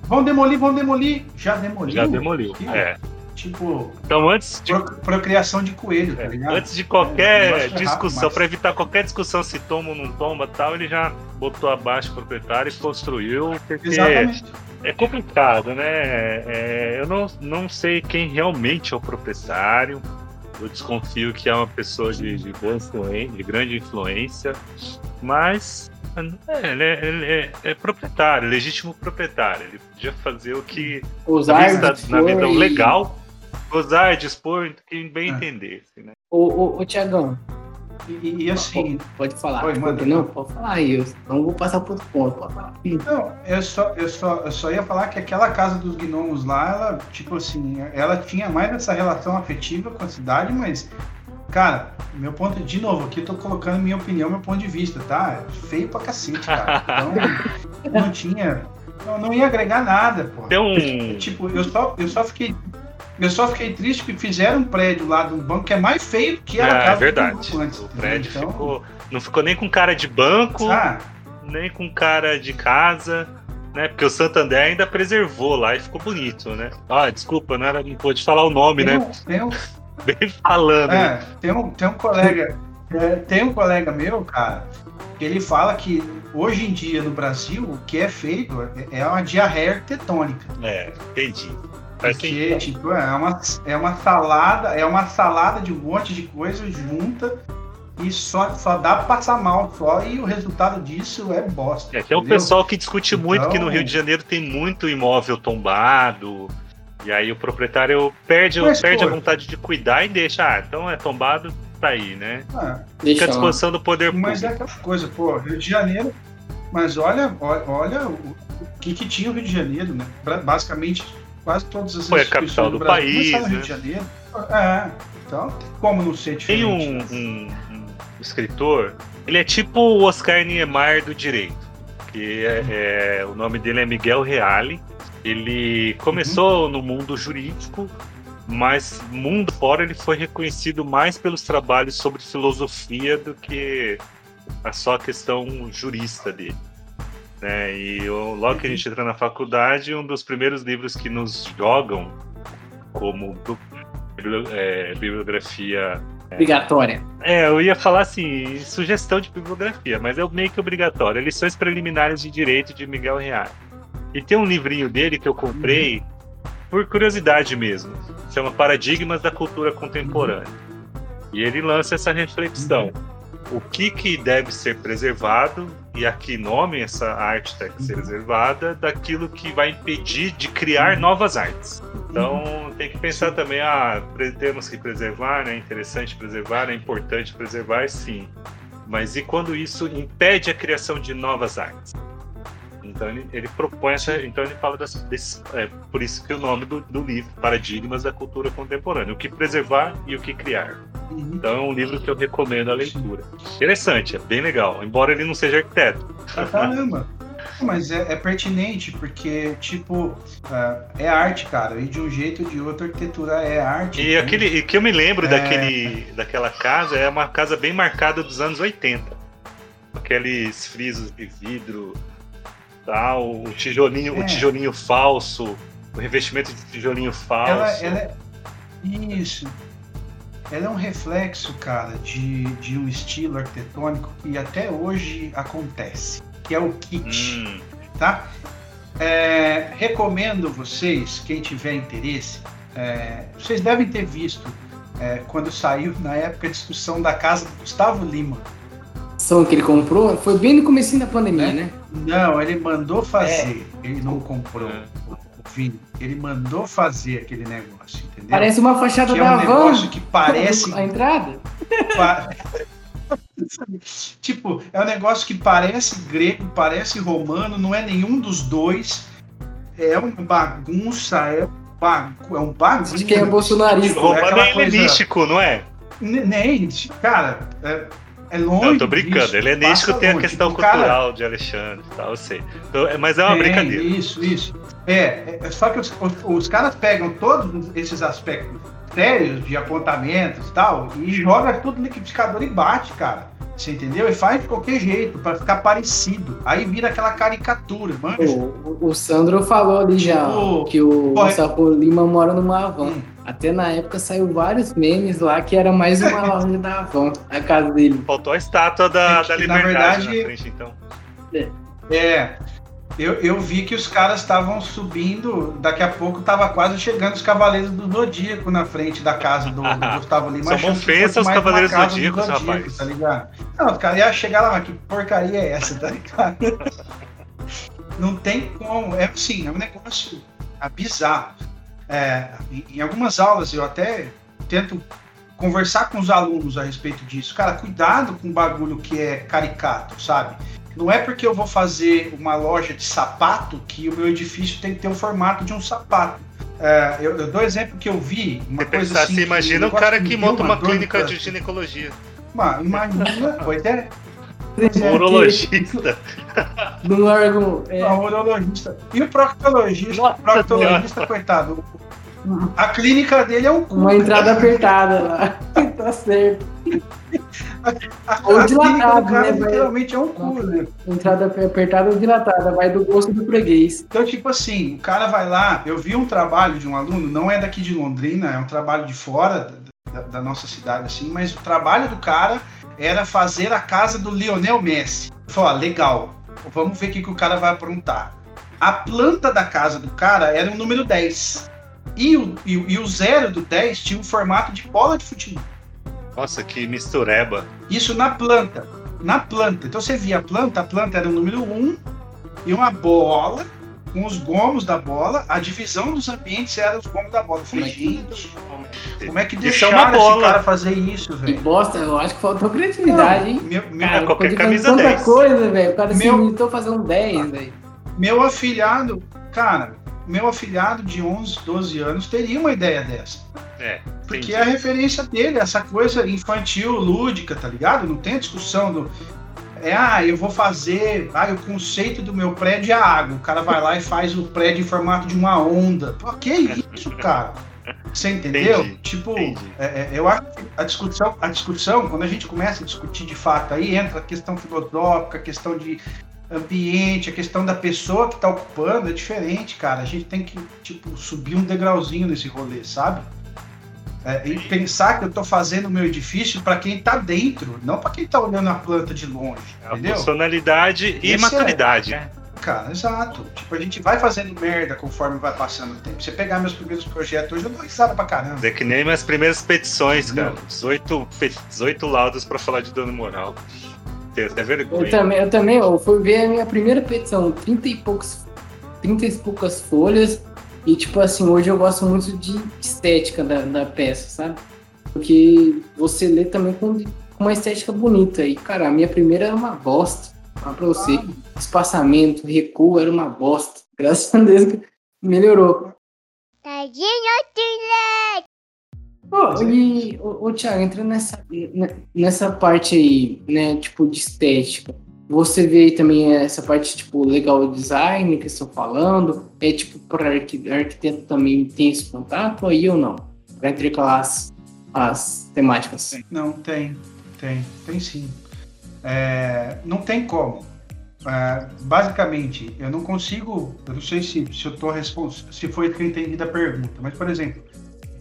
vão demolir, vão demolir. Já demoliu? Já demoliu. Que- É. Tipo, Então antes de pro- procriação de coelho, tá É, ligado? Antes de É, qualquer é rápido, discussão, mas- para evitar qualquer discussão se toma ou não toma tal, ele já botou abaixo o proprietário e construiu, porque Exatamente. é complicado, né? É, eu não, não sei quem realmente é o proprietário. Eu desconfio que é uma pessoa de, de boa influência, de grande influência, mas é, ele, é, ele é- é proprietário, legítimo proprietário. Ele podia fazer o que Usar, na vida, na dispor vida e- legal, gozar, dispor, quem bem É. entendesse, né? Ô, ô, ô Tiagão, E, e assim, pode falar. Manda. Pode- não, pode falar aí. Eu não vou passar por outro ponto. Pode falar. Não, eu só, eu, só, eu só ia falar que aquela casa dos gnomos lá, ela, tipo assim, ela tinha mais essa relação afetiva com a cidade, mas, cara, meu ponto, de novo, aqui eu tô colocando minha opinião, meu ponto de vista, tá? Feio pra cacete, cara. Então, não tinha, não, não ia agregar nada, pô. Tem um. Tipo, eu só, eu só fiquei. Eu só fiquei triste que fizeram um prédio lá do banco que é mais feio que a É, casa é do verdade. banco antes. O entendeu? prédio Então, ficou. Não ficou nem com cara de banco, Ah, nem com cara de casa, né? Porque o Santander ainda preservou lá e ficou bonito, né? Ah, desculpa, não, era, não pôde falar o nome, tem, né? um, tem, um, Bem falando. né? é, tem, um, tem um colega. é, tem um colega meu, cara, que ele fala que hoje em dia no Brasil o que é feito é, é uma diarreia arquitetônica. É, entendi. Porque, sentido. tipo, é uma, é uma salada, é uma salada de um monte de coisa junta e só, só dá pra passar mal só, e o resultado disso é bosta. É, tem um entendeu? pessoal que discute muito que no Então- Rio de Janeiro tem muito imóvel tombado. E aí o proprietário perde, Mas, perde a vontade de cuidar e deixa, ah, então é tombado, tá aí, né? Ah, Fica à disposição do poder Mas é público. aquela coisa, pô, Rio de Janeiro. Mas olha, olha, olha o, o que, que tinha o Rio de Janeiro, né? Basicamente, quase todas as Foi a capital do Brasil país, começaram no Rio né? de Janeiro. É, então, como não ser Tem diferente? um, né? um- um escritor, ele é tipo o Oscar Niemeyer do direito, que é, é- o nome dele é Miguel Reale. Ele começou no mundo jurídico, mas mundo fora ele foi reconhecido mais pelos trabalhos sobre filosofia do que a só questão jurista dele. Né? E logo que a gente entra na faculdade, um dos primeiros livros que nos jogam como é, bibliografia Obrigatória. é, eu ia falar assim, sugestão de bibliografia, mas é meio que obrigatório. Lições preliminares de direito de Miguel Reale. E tem um livrinho dele que eu comprei por curiosidade mesmo. Chama Paradigmas da Cultura Contemporânea. E ele lança essa reflexão. O que, que deve ser preservado e a que nome essa arte tem que ser preservada daquilo que vai impedir de criar novas artes. Então tem que pensar também, ah, temos que preservar, né? É interessante preservar, é importante preservar, sim. Mas e quando isso impede a criação de novas artes? Então ele, ele propõe essa. Então ele fala das, desse, é, por isso que o nome do, do livro, Paradigmas da Cultura Contemporânea, o que preservar e o que criar. Uhum. Então é um livro que eu recomendo a leitura. Interessante, é bem legal, embora ele não seja arquiteto. Caramba. Mas é, é pertinente, porque, tipo, ah, é arte, cara. E de um jeito ou de outro, a arquitetura é arte. E entende? aquele que eu me lembro É. daquele, daquela casa é uma casa bem marcada dos anos 80. Aqueles frisos de vidro, tal, o tijolinho, o É. tijolinho falso, o revestimento de tijolinho falso. Ela, ela é... Isso. Ela é um reflexo, cara, de, de um estilo arquitetônico que até hoje acontece. que é o kit, Hum, tá? É, recomendo vocês, quem tiver interesse, é, vocês devem ter visto é, quando saiu na época a discussão da casa do Gustavo Lima. São que ele comprou, foi bem no comecinho da pandemia, É. né? Não, ele mandou fazer, ele não comprou. É. o Vini, ele mandou fazer aquele negócio, entendeu? Parece uma fachada que é da um van. negócio que parece A entrada? Pa- tipo, é um negócio que parece grego, parece romano, não é nenhum dos dois. É uma bagunça, é, bagu é um bagunça. Acho que é bolsonarista. Romano aquela é coisa- helenístico, não é? Ne- Nem, cara, é, é longe. Não, eu tô brincando. disso, Helenístico passa tem a longe. questão O cara- cultural de Alexandre e tal, eu sei. Então, é- mas é uma Tem, brincadeira. Isso, isso. É, é só que os, os- caras pegam todos esses aspectos sérios de apontamentos e tal e joga tudo no liquidificador e bate, cara. Você entendeu? E faz de qualquer jeito, pra ficar parecido. Aí vira aquela caricatura, manja. O, o Sandro falou ali já Tipo, que o Gustavo Lima mora numa van. Hum. Até na época saiu vários memes lá que era mais uma loja da van, a casa dele. Faltou a estátua da, É que, da na liberdade verdade- na frente, então. É. Eu, eu vi que os caras estavam subindo, daqui a pouco tava quase chegando os Cavaleiros do Zodíaco na frente da casa do, do Gustavo Lima. É ofensa aos mais uma Cavaleiros do casa Zodíaco, rapaz. Tá ligado? Não, os caras iam chegar lá, mas que porcaria é essa, tá ligado? Não tem como. É assim, é um negócio é bizarro. É, em, algumas aulas eu até tento conversar com os alunos a respeito disso. Cara, cuidado com o bagulho que é caricato, sabe? Não é porque eu vou fazer uma loja de sapato que o meu edifício tem que ter o formato de um sapato. É, eu, eu dou exemplo que eu vi, uma Você coisa pensar assim. assim, que imagina um cara que monta uma no clínica de ginecologia. Mano, imagina, pois é, urologista. No órgão. É, o urologista. E o proctologista, Nossa o proctologista, coitado. A clínica dele é um cu. uma entrada apertada lá. tá certo. A, ou a do cara né, literalmente é um cu, né? Entrada apertada ou dilatada, vai do gosto do freguês. Então, tipo assim, o cara vai lá. Eu vi um trabalho de um aluno, não é daqui de Londrina, é um trabalho de fora da, da- da nossa cidade, assim, mas o trabalho do cara era fazer a casa do Lionel Messi. Falei, ó, legal, vamos ver o que, que o cara vai aprontar. A planta da casa do cara era o número 10. E o, e, e o zero do 10 tinha um formato de bola de futebol. Nossa, que mistureba. Isso na planta. Na planta. Então você via a planta, a planta era o número 1 e uma bola com os gomos da bola. A divisão dos ambientes era os gomos da bola. Eu falei, gente, como é que é deixaram uma bola. esse cara fazer isso, Que velho? bosta, eu acho que faltou criatividade, hein? Meu, meu, Cara, qualquer camisa tanta 10. coisa, velho. O cara se Meu- limitou a fazer um 10, velho. meu afilhado, cara, meu afilhado de 11, 12 anos teria uma ideia dessa. É, Porque entendi. é a referência dele, essa coisa infantil, lúdica, tá ligado? Não tem discussão do. É, ah, eu vou fazer. Ah, o conceito do meu prédio é a água. O cara vai lá e faz o prédio em formato de uma onda. Pô, que isso, cara? Você entendeu? Entendi, tipo, entendi. é, é, eu acho que a discussão, a discussão, quando a gente começa a discutir de fato, aí entra a questão filosófica, a questão de ambiente, a questão da pessoa que tá ocupando, é diferente, cara. A gente tem que, tipo, subir um degrauzinho nesse rolê, sabe? É, e pensar que eu tô fazendo o meu edifício para quem tá dentro, não para quem tá olhando a planta de longe, A entendeu? funcionalidade e Esse é- maturidade. né? Cara, exato. Tipo, a gente vai fazendo merda conforme vai passando o tempo. Você pegar meus primeiros projetos hoje, eu dou risada pra caramba. É que nem minhas primeiras petições, cara. Não. 18, pe- 18 laudos pra falar de dano moral. Até Eu vergonha. também, eu também, eu fui ver a minha primeira petição, 30 e poucos, 30 e poucas folhas. E tipo assim, hoje eu gosto muito de estética da, da peça, sabe? Porque você lê também com, com uma estética bonita. E, cara, a minha primeira era uma bosta. Falar pra você. Espaçamento, recuo era uma bosta. Graças a Deus que melhorou. Tadinho do Ô, e, ô, ô, Thiago, entrando nessa, ne- nessa parte aí, né, tipo, de estética, você vê aí também essa parte, tipo, legal design que estou falando, é tipo, para arqui arquiteto também tem esse contato aí ou não? Para intercalar as, as temáticas. Não, tem. Tem. Tem sim. É, não tem como. É, basicamente, eu não consigo. Eu não sei se, se eu tô respons... se foi que eu entendi da pergunta, mas, por exemplo,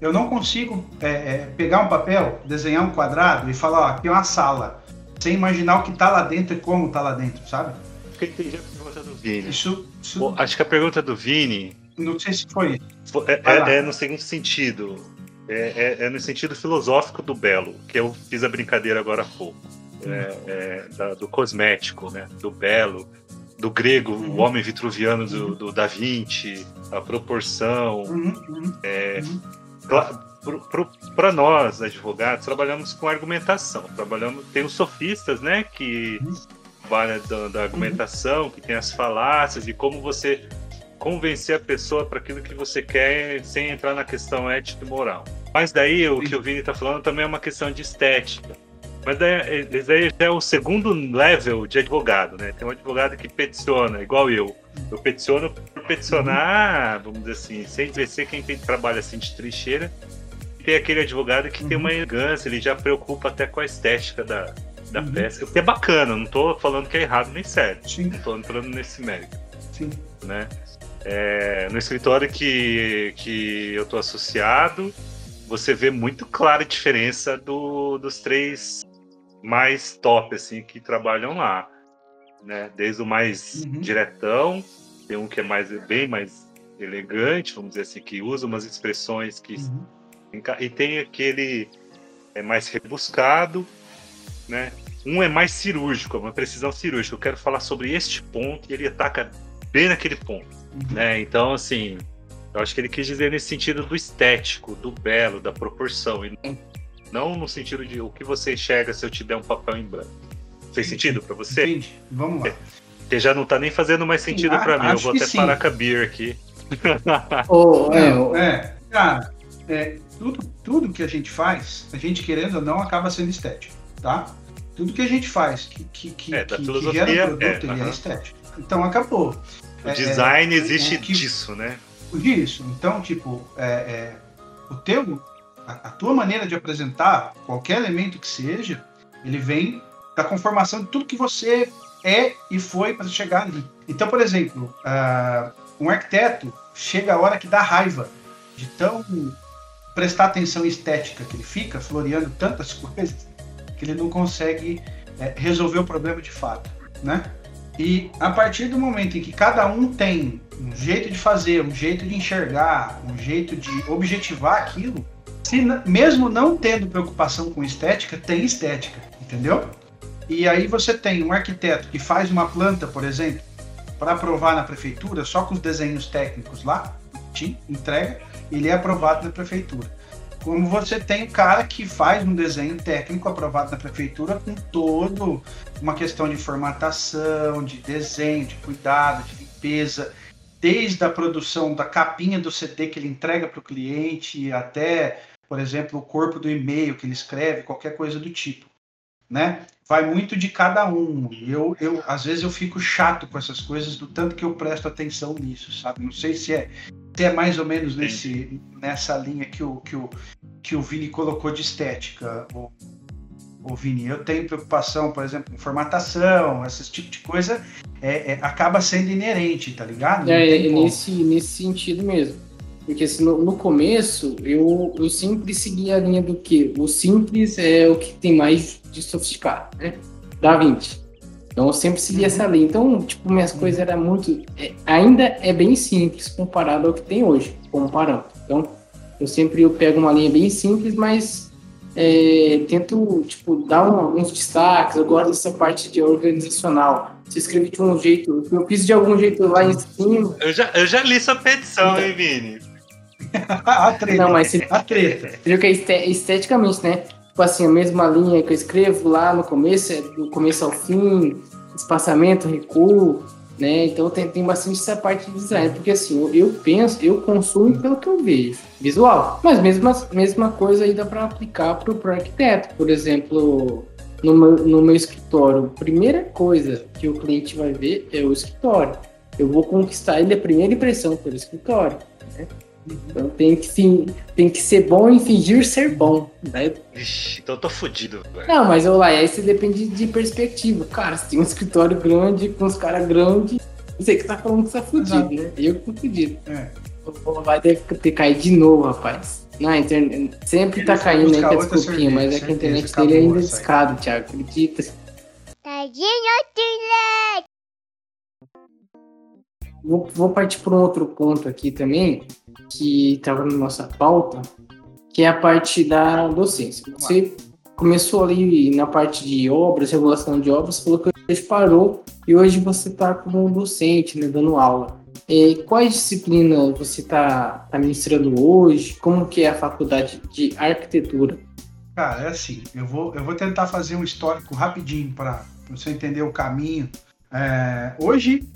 eu não consigo é, é, pegar um papel, desenhar um quadrado e falar, ó, aqui é uma sala, sem imaginar o que tá lá dentro e como tá lá dentro, sabe? que eu entendi a pergunta do Vini. Isso, isso Pô, acho que a pergunta do Vini não sei se foi. fo- é, é- é no seguinte sentido. É, é- é no sentido filosófico do belo, que eu fiz a brincadeira agora há pouco. É, é, da- do cosmético, né? Do belo, do grego, Uhum. o homem vitruviano do, do Da Vinci, a proporção. Uhum, uhum, É, uhum. Para nós, advogados, trabalhamos com argumentação. Trabalhamos, tem os sofistas, né, que trabalham da, da argumentação, que tem as falácias e como você convencer a pessoa para aquilo que você quer sem entrar na questão ética e moral. Mas daí o que o Vini está falando também é uma questão de estética. Mas daí, esse daí já é o segundo level de advogado, né? Tem um advogado que peticiona, igual eu. Eu peticiono por peticionar, vamos dizer assim, sem descer quem tem trabalho assim de trincheira. Tem aquele advogado que tem uma elegância, ele já preocupa até com a estética da, da Uhum. peça. O que é bacana, não tô falando que é errado nem certo. Sim, Não tô entrando nesse mérito, sim. né? É, no escritório que, que eu tô associado, você vê muito clara a diferença do, dos três mais top, assim, que trabalham lá. Né? Desde o mais Uhum. diretão, tem um que é mais, bem mais elegante, vamos dizer assim, que usa umas expressões que Uhum. E tem aquele é mais rebuscado, né? Um é mais cirúrgico, é uma precisão cirúrgica. Eu quero falar sobre este ponto e ele ataca bem naquele ponto, Uhum. né? Então, assim, eu acho que ele quis dizer nesse sentido do estético, do belo, da proporção, e não no sentido de o que você enxerga se eu te der um papel em branco. Fez sentido pra você? Entendi. Vamos lá. Porque já não tá nem fazendo mais sentido pra mim. Eu vou até sim. parar com a beer aqui. Ô, é, é, cara, é, tudo, tudo que a gente faz, a gente querendo ou não, acaba sendo estético, tá? Tudo que a gente faz que, que, que, É, da que- que gera produto, é, ele é aham. estético. Então acabou. O É, design é, existe que- disso, né? Isso. Então, tipo, é, é, o teu, a, a tua maneira de apresentar qualquer elemento que seja, ele vem da conformação de tudo que você é e foi para chegar ali. Então, por exemplo, ah, um arquiteto chega a hora que dá raiva de tão prestar atenção estética que ele fica, floreando tantas coisas, que ele não consegue é, resolver o problema de fato, né? E a partir do momento em que cada um tem um jeito de fazer, um jeito de enxergar, um jeito de objetivar aquilo, se mesmo não tendo preocupação com estética, tem estética, entendeu? E aí você tem um arquiteto que faz uma planta, por exemplo, para aprovar na prefeitura, só com os desenhos técnicos lá, te entrega, ele é aprovado na prefeitura. Como você tem o cara que faz um desenho técnico aprovado na prefeitura com todo uma questão de formatação, de desenho, de cuidado, de limpeza, desde a produção da capinha do CD que ele entrega para o cliente até, por exemplo, o corpo do e-mail que ele escreve, qualquer coisa do tipo, né? Vai muito de cada um. E Eu, eu, às vezes eu fico chato com essas coisas do tanto que eu presto atenção nisso, sabe? Não sei se é, se é mais ou menos nesse, nessa linha que o, que, o, que o Vini colocou de estética, o, o Vini. Eu tenho preocupação, por exemplo, com formatação, esse tipo de coisa, é, é- acaba sendo inerente, tá ligado? Não É, é nesse, nesse sentido mesmo. Porque assim, no, no começo eu, eu sempre segui a linha do que o simples é o que tem mais de sofisticado, né? Da 20. Então eu sempre segui Uhum. essa linha. Então, tipo, minhas coisas eram muito. é, ainda é bem simples comparado ao que tem hoje, comparando. Então, eu sempre eu pego uma linha bem simples, mas é, tento, tipo, dar um- uns destaques. Eu gosto dessa parte de organizacional. Se escreve de um jeito, eu fiz de algum jeito lá em cima. Eu já, eu já li sua petição, hein, Vini? a treta. Não, mas você A treta. viu que é este- esteticamente, né? Tipo assim, a mesma linha que eu escrevo lá no começo, é do começo ao fim, espaçamento, recuo, né? Então tem, tem bastante essa parte de design, porque assim, eu, eu penso, eu consumo pelo que eu vejo, visual. Mas mesma, mesma coisa aí dá para aplicar pro, pro arquiteto. Por exemplo, no meu, no meu escritório, a primeira coisa que o cliente vai ver é o escritório. Eu vou conquistar ele a primeira impressão pelo escritório. né? Então tem que, fin- tem que ser bom em fingir ser bom. Né? Vixe, então eu tô fudido, velho. Não, mas olha lá, aí você depende de perspectiva. Cara, se tem um escritório grande, com os caras grandes, você que tá falando que você tá fudido, né? Eu que tô fudido. É. Vai ter, ter caído de novo, rapaz. Na internet, sempre Ele tá caindo aí buscar com a outra desculpinha, mas é que a internet dele ainda é aí. discado, Thiago. Acredita. Tadinho, vou, vou partir para um outro ponto aqui também, que estava na nossa pauta, que é a parte da docência. Você começou ali na parte de obras, regulação de obras, falou que hoje parou e hoje você está como docente, né, dando aula. E quais disciplinas você está tá ministrando hoje? Como que é a faculdade de arquitetura? Cara, é assim, eu vou, eu vou tentar fazer um histórico rapidinho para você entender o caminho. É, hoje,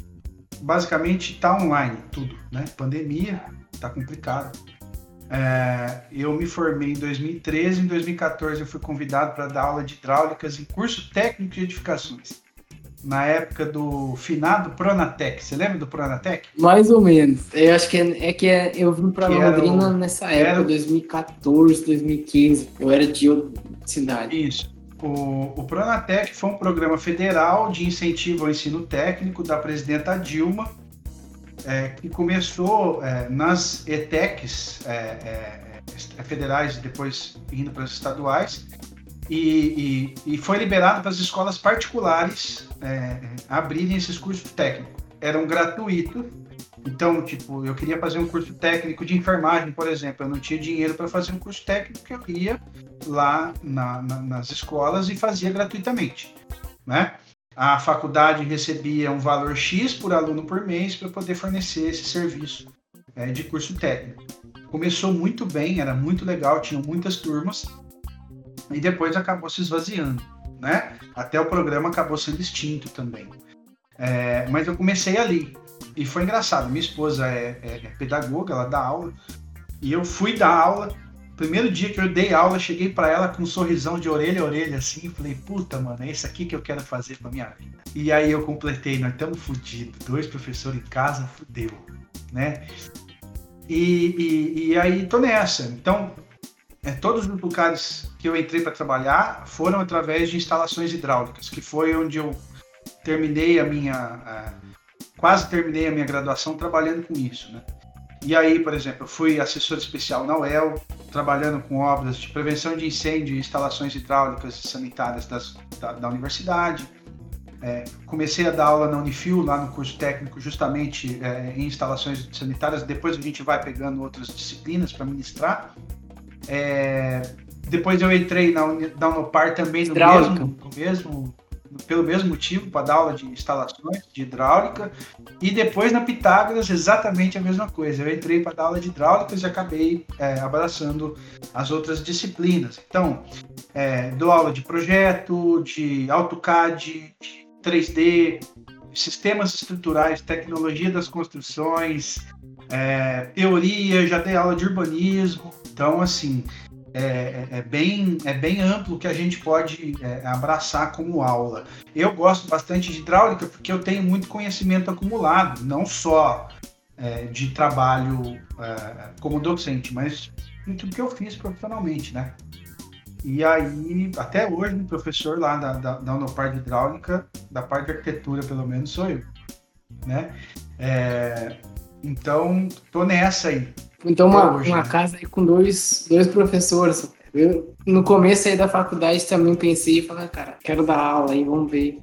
basicamente, está online tudo, né? Pandemia, está complicado. É, eu me formei em 2013, em 2014 eu fui convidado para dar aula de hidráulicas em curso técnico de edificações na época do finado Pronatec. Você lembra do Pronatec? Mais ou menos. Eu acho que é, é que é, eu vim para Londrina o, nessa época, era... 2014, 2015. Eu era de outra cidade. Isso. O, o Pronatec foi um programa federal de incentivo ao ensino técnico da presidenta Dilma, é, que começou é, nas ETECs é, é, é federais e depois indo para as estaduais, e, e, e, foi liberado para as escolas particulares é, abrirem esses cursos técnicos. Eram gratuitos. Então, tipo, eu queria fazer um curso técnico de enfermagem, por exemplo. Eu não tinha dinheiro para fazer um curso técnico, que eu ia lá na, na, nas escolas e fazia gratuitamente, né? A faculdade recebia um valor X por aluno por mês para poder fornecer esse serviço é, de curso técnico. Começou muito bem, era muito legal, tinham muitas turmas, e depois acabou se esvaziando, né? Até o programa acabou sendo extinto também. É, mas eu comecei ali e foi engraçado. Minha esposa é, é, é, pedagoga, ela dá aula e eu fui dar aula. Primeiro dia que eu dei aula, cheguei para ela com um sorrisão de orelha a orelha assim, falei: "Puta, mano, é isso aqui que eu quero fazer para minha vida". E aí eu completei, nós estamos fodidos, dois professores em casa, fudeu, né? E, e, e aí tô nessa. Então, é, todos os lugares que eu entrei para trabalhar foram através de instalações hidráulicas, que foi onde eu terminei a minha. quase terminei a minha graduação trabalhando com isso. Né? E aí, por exemplo, eu fui assessor especial na UEL, trabalhando com obras de prevenção de incêndio e instalações hidráulicas e sanitárias das, da, da, universidade. É, comecei a dar aula na Unifil, lá no curso técnico, justamente é, em instalações sanitárias. Depois a gente vai pegando outras disciplinas para ministrar. É, depois eu entrei na, na Unopar também no mesmo, no mesmo, pelo mesmo motivo, para dar aula de instalações de hidráulica. E depois na Pitágoras, exatamente a mesma coisa. Eu entrei para dar aula de hidráulicas e acabei é, abraçando as outras disciplinas. Então, é, dou aula de projeto, de AutoCAD, de 3D, sistemas estruturais, tecnologia das construções, é, teoria, já dei aula de urbanismo. Então, assim, é, é, é, bem, é bem amplo que a gente pode é, abraçar como aula. Eu gosto bastante de hidráulica porque eu tenho muito conhecimento acumulado, não só é, de trabalho é, como docente, mas em tudo que eu fiz profissionalmente, né? E aí, até hoje, o professor lá da, da, da Unopar de Hidráulica, da parte de arquitetura, pelo menos, sou eu, né? É, então, tô nessa aí. Então, uma, uma casa aí com dois, dois professores. Eu, no começo aí da faculdade também pensei e falei, cara, quero dar aula aí, vamos ver.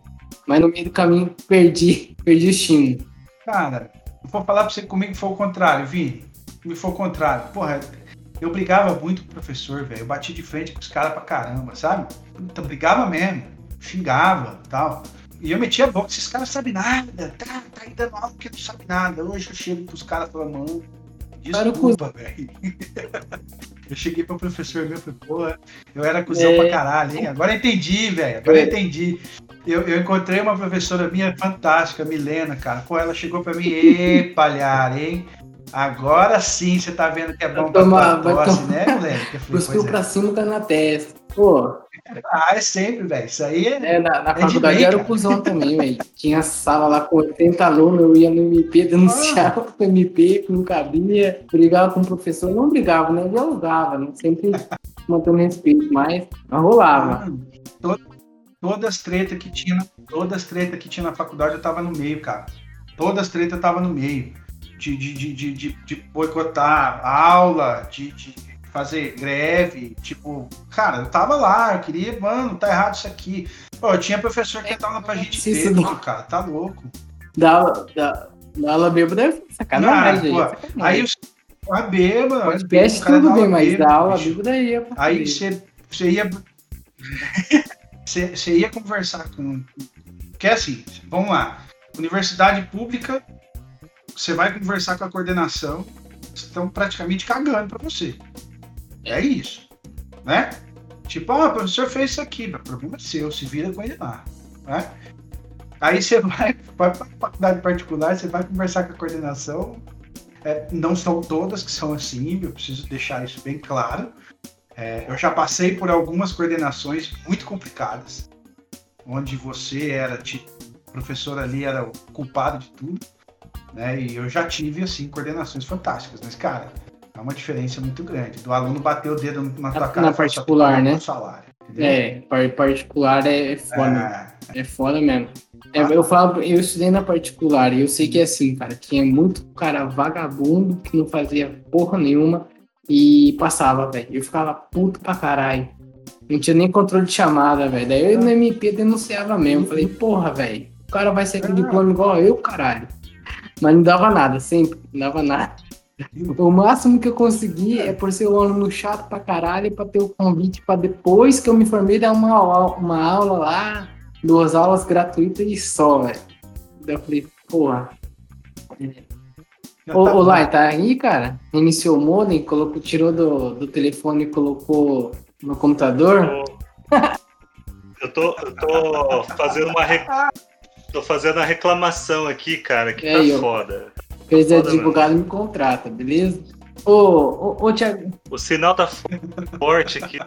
Mas no meio do caminho perdi, perdi o estímulo. Cara, vou falar pra você comigo foi o contrário, Vi. Me foi o contrário. Porra, eu brigava muito com o professor, velho. Eu bati de frente com os caras pra caramba, sabe? Puta, brigava mesmo. Xingava tal. E eu metia a boca, esses caras sabem nada, tá, tá aí dando aula porque não sabe nada. Hoje eu chego pros caras falando, mano, desculpa, velho. eu cheguei pro professor meu e falei, porra, eu era cuzão é... pra caralho, hein? Agora entendi, velho, agora é. entendi. Eu, eu encontrei uma professora minha fantástica, Milena, cara. Pô, ela chegou pra mim, e palhar, hein? Agora sim você tá vendo que é bom tomar, pra tosse, né, moleque? Cuspiu é. pra cima, tá na testa. Pô, ah, é sempre, velho. Isso aí é. é na, na é faculdade era o cuzão também, velho. Tinha sala lá com 80 alunos, eu ia no MP, denunciava ah. o MP, que não cabia, brigava com o professor. Não brigava, né? Dialogava, né? Sempre mantendo respeito, mas não rolava. Ah, todas as tretas que tinha, todas as tretas que tinha na faculdade eu tava no meio, cara. Todas as tretas eu tava no meio. De, de, de, de, de boicotar a aula, de, de fazer greve, tipo, cara, eu tava lá, eu queria, mano, tá errado isso aqui. Pô, tinha professor que tava pra gente ver, cara, tá louco. Da, da, Na aula bêbada é sacanagem. Não, pô, sacanagem. Aí os a bêbada. Podcast tudo dá bem, aula mas da aula bêbada aí é Aí você, ia. Você, ia conversar com. Porque assim, vamos lá. Universidade pública, você vai conversar com a coordenação, estão praticamente cagando pra você. É isso. Né? Tipo, ah, o professor fez isso aqui, o problema é seu, se vira com ele lá. Né? Aí você vai, vai para faculdade particular, você vai conversar com a coordenação. É, não são todas que são assim, eu preciso deixar isso bem claro. É, eu já passei por algumas coordenações muito complicadas, onde você era, tipo, o professor ali era o culpado de tudo, né? E eu já tive, assim, coordenações fantásticas, mas, cara, é uma diferença muito grande. Do aluno bater o dedo na tua Na- cara na e falar, "Só particular, né? salário. É, par- particular é, é foda. É, É foda mesmo. É, eu falo, eu estudei na particular e eu sei que é assim, cara. Tinha muito cara vagabundo que não fazia porra nenhuma e passava, velho. Eu ficava puto pra caralho. Não tinha nem controle de chamada, velho. Daí eu no MP denunciava mesmo. Falei, porra, velho. O cara vai sair com diploma igual eu, caralho. Mas não dava nada, sempre. Não dava nada. O máximo que eu consegui é por ser um aluno chato pra caralho pra ter o convite pra depois que eu me formei dar uma, au- uma aula lá, duas aulas gratuitas e só, velho. Daí eu falei, porra. Ô, tá ô bom. Lai, tá aí, cara? Iniciou o modem, colocou, tirou do, do telefone e colocou no computador. Eu tô, eu tô fazendo uma re- tô fazendo a reclamação aqui, cara, que É tá aí, ó. Fez Foda advogado e me contrata, beleza? Ô, ô, ô, Thiago. O sinal tá forte aqui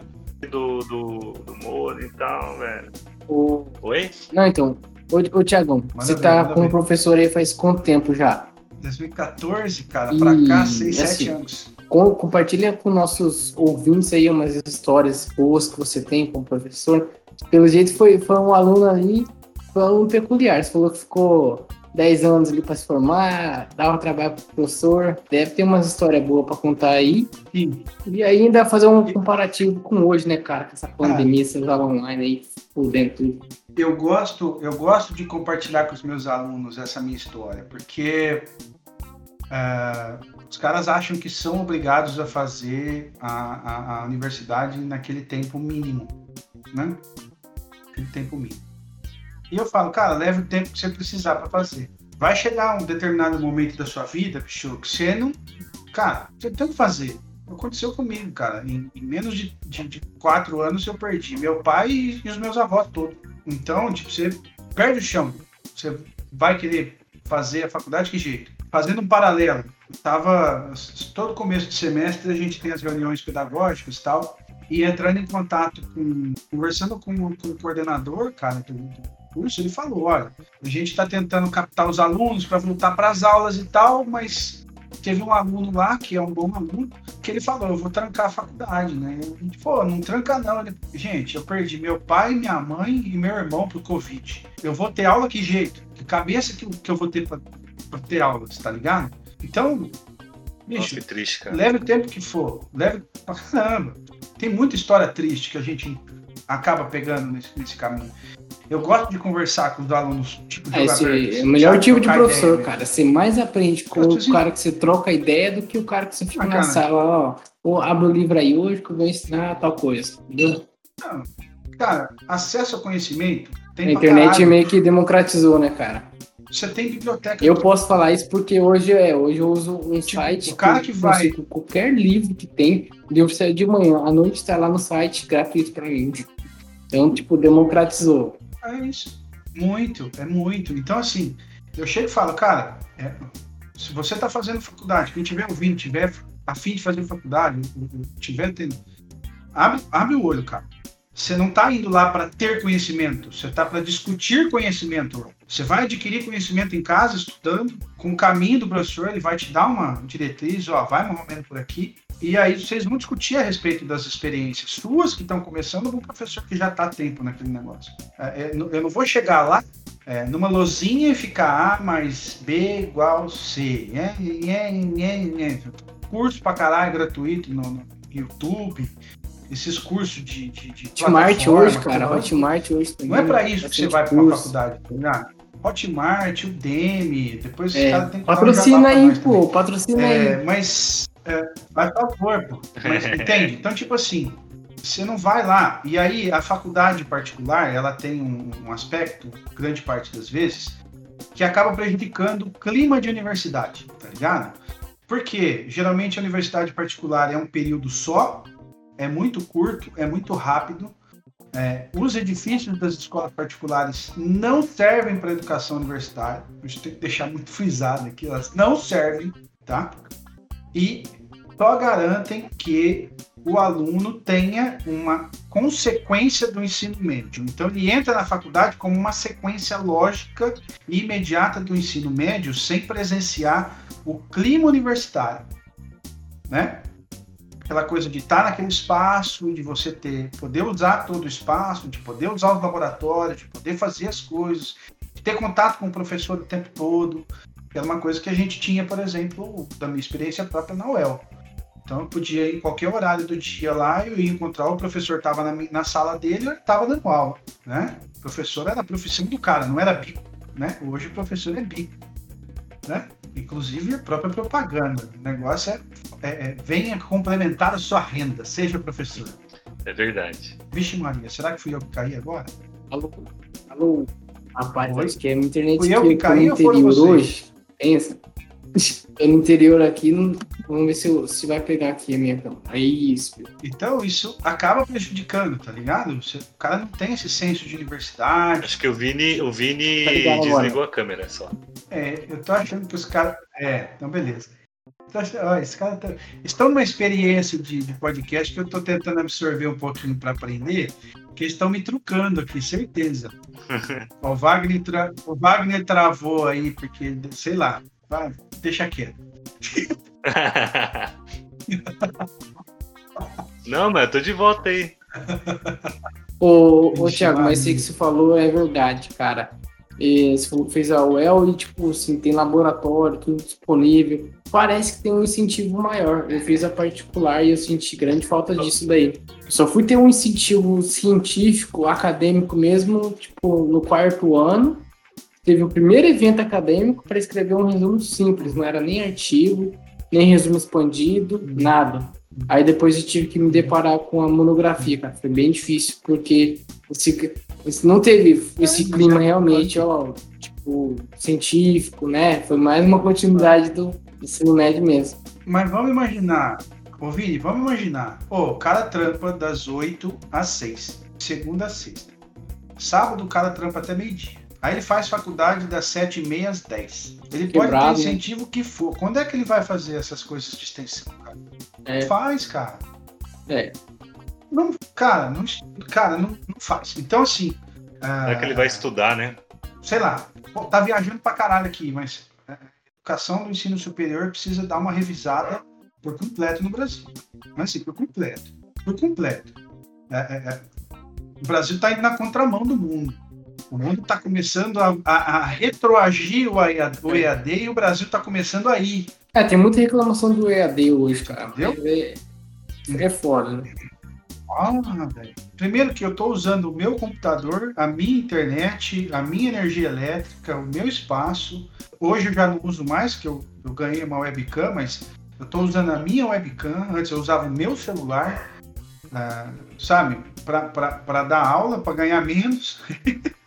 do, do, do modem e tal, velho. ô- Oi? Não, então. Ô, ô você ver, tá como ver. professor aí faz quanto tempo já? 2014, cara, pra cá, E, 6, 7 assim, anos. Com- compartilha com nossos ouvintes aí umas histórias boas que você tem como professor. Pelo jeito foi, foi um aluno ali, foi um aluno peculiar. Você falou que ficou 10 anos ali para se formar, dava trabalho pro professor. Deve ter umas histórias boas para contar aí. Sim. E ainda fazer um comparativo com hoje, né, cara? Com essa pandemia, essas aulas online aí, fudendo tudo. eu gosto, eu gosto de compartilhar com os meus alunos essa minha história, porque ah, os caras acham que são obrigados a fazer a, a- a universidade naquele tempo mínimo, né? Aquele tempo mínimo. E eu falo, cara, leve o tempo que você precisar para fazer. Vai chegar um determinado momento da sua vida, bicho, que você não. Cara, você tem que fazer. Aconteceu comigo, cara. Em, em menos de, de- de quatro anos eu perdi meu pai e, e os meus avós todos. Então, tipo, você perde o chão. Você vai querer fazer a faculdade que jeito? Fazendo um paralelo. Tava todo começo de semestre a gente tem as reuniões pedagógicas e tal. E entrando em contato com. conversando com, com o coordenador, cara, do curso, ele falou: olha, a gente está tentando captar os alunos para voltar para as aulas e tal, mas teve um aluno lá, que é um bom aluno, que ele falou, eu vou trancar a faculdade, né? A gente, pô, não tranca não. Ele, gente, eu perdi meu pai, minha mãe e meu irmão pro Covid. Eu vou ter aula que jeito? Que cabeça que, eu- que eu vou ter pra ter aulas, tá ligado? Então, Nossa, bicho, que triste, cara. leve o tempo que for. Leve pra caramba. Tem muita história triste que a gente acaba pegando nesse, nesse caminho. Eu gosto de conversar com os alunos, tipo É, esse é o melhor sabe, tipo de professor, ideia, cara. Você mais aprende com o dizendo- cara que você troca ideia do que o cara que você fica Ah, na sala, ó. Ou abre o livro aí hoje que eu vou ensinar tal coisa. Entendeu? Cara, acesso ao conhecimento tem A internet caralho. meio que democratizou, né, cara? Você tem biblioteca. Eu posso falar isso porque hoje é, hoje eu uso um Tipo, site o cara que eu vai- consigo qualquer livro que tem, livro sai de manhã, à noite está lá no site gratuito para mim. Então, tipo, democratizou. É isso. Muito, é muito. Então, assim, eu chego e falo, cara, é, se você está fazendo faculdade, quem tiver ouvindo, tiver a fim de fazer faculdade, tiver tendo, abre, abre o olho, cara. Você não está indo lá para ter conhecimento, você está para discutir conhecimento. Você vai adquirir conhecimento em casa, estudando, com o caminho do professor, ele vai te dar uma diretriz, ó, vai mais ou menos por aqui. E aí vocês vão discutir a respeito das experiências suas que estão começando com o professor que já está há tempo naquele negócio. É, é, eu não vou chegar lá é, numa lozinha e ficar A mais B igual C. É, é, é, é. Curso pra caralho gratuito no, no YouTube. Esses cursos de. de, de Hotmart hoje, cara. tudo. Hotmart hoje também. Não é pra isso que você vai pra uma faculdade, tá? Hotmart, o Demi, depois É, os caras têm que patrocina um aí, pô, patrocina É, aí. mas é, vai favor, pô. Mas, entende? Então, tipo assim, você não vai lá. E aí, a faculdade particular, ela tem um, um aspecto, grande parte das vezes, que acaba prejudicando o clima de universidade, tá ligado? Porque geralmente a universidade particular é um período só, é muito curto, é muito rápido. É, os edifícios das escolas particulares não servem para educação universitária. Isso tem que deixar muito frisado aqui, elas não servem, tá? E só garantem que o aluno tenha uma consequência do ensino médio. Então ele entra na faculdade como uma sequência lógica e imediata do ensino médio, sem presenciar o clima universitário, né? Aquela coisa de estar naquele espaço, de você ter, poder usar todo o espaço, de poder usar os laboratórios, de poder fazer as coisas, de ter contato com o professor o tempo todo. Era uma coisa que a gente tinha, por exemplo, da minha experiência própria na UEL. Então eu podia ir em qualquer horário do dia lá, eu ia encontrar o professor estava na, na sala dele, eu estava dando aula, né? O professor era a profissão do cara, não era bico, né? Hoje o professor é bico, né? Inclusive a própria propaganda. O negócio é, é, é venha complementar a sua renda, seja professor. É verdade. Vixe Maria, será que fui eu que caí agora? Alô, alô. Rapaz, Oi? acho que é a internet Fui eu que que eu tô caí no ou foram vocês? hoje. Pensa. No interior aqui, não- vamos ver se, eu- se vai pegar aqui a minha câmera. É isso. filho. Então isso acaba prejudicando, tá ligado? Você- o cara não tem esse senso de universidade. Acho que o Vini, o Vini Tá ligado agora. desligou a câmera só. É, eu tô achando que os caras. É, então beleza. Ó, esse cara tá- estão numa experiência de, de podcast que eu tô tentando absorver um pouquinho para aprender, que eles estão me trucando aqui, certeza. O, Wagner tra- o Wagner travou aí, porque, sei lá, vai, deixa quieto. Não, mas eu tô de volta aí. Ô, ô Thiago, mas sei que você falou é verdade, cara. E você falou que fez a UEL e, tipo, assim, tem laboratório, tudo disponível. Parece que tem um incentivo maior. Eu fiz a particular e eu senti grande falta disso daí. Eu só fui ter um incentivo científico, acadêmico mesmo, tipo, no quarto ano. Teve o primeiro evento acadêmico para escrever um resumo simples, não era nem artigo, nem resumo expandido, nada. Aí depois eu tive que me deparar com a monografia, cara. Foi bem difícil, porque esse, não teve esse clima realmente, ó, tipo, científico, né? Foi mais uma continuidade do ensino médio mesmo. Mas vamos imaginar, ô Vini, vamos imaginar. Ô, o cara trampa das 8 às 6, segunda a sexta. Sábado o cara trampa até meio-dia. Aí ele faz faculdade das 7 e meia às 10. Ele pode Quebrado, ter incentivo que for. Quando é que ele vai fazer essas coisas de extensão, cara? É. Faz, cara. É. Não, cara, não, cara, não, não faz. Então, assim. Será que ele vai estudar, né? sei lá, pô, tá viajando pra caralho aqui, mas é, a educação do ensino superior precisa dar uma revisada por completo no Brasil. Mas assim, por completo. Por completo. É, é, é. O Brasil tá indo na contramão do mundo. O mundo está começando a, a, a retroagir o EAD, o EAD e o Brasil está começando a ir. É, tem muita reclamação do EAD hoje, cara. Entendeu? É, é foda, né? Ah, velho. Primeiro que eu estou usando o meu computador, a minha internet, a minha energia elétrica, o meu espaço. Hoje eu já não uso mais, que eu, eu ganhei uma webcam, mas eu estou usando a minha webcam. Antes eu usava o meu celular, ah, sabe, para dar aula, para ganhar menos.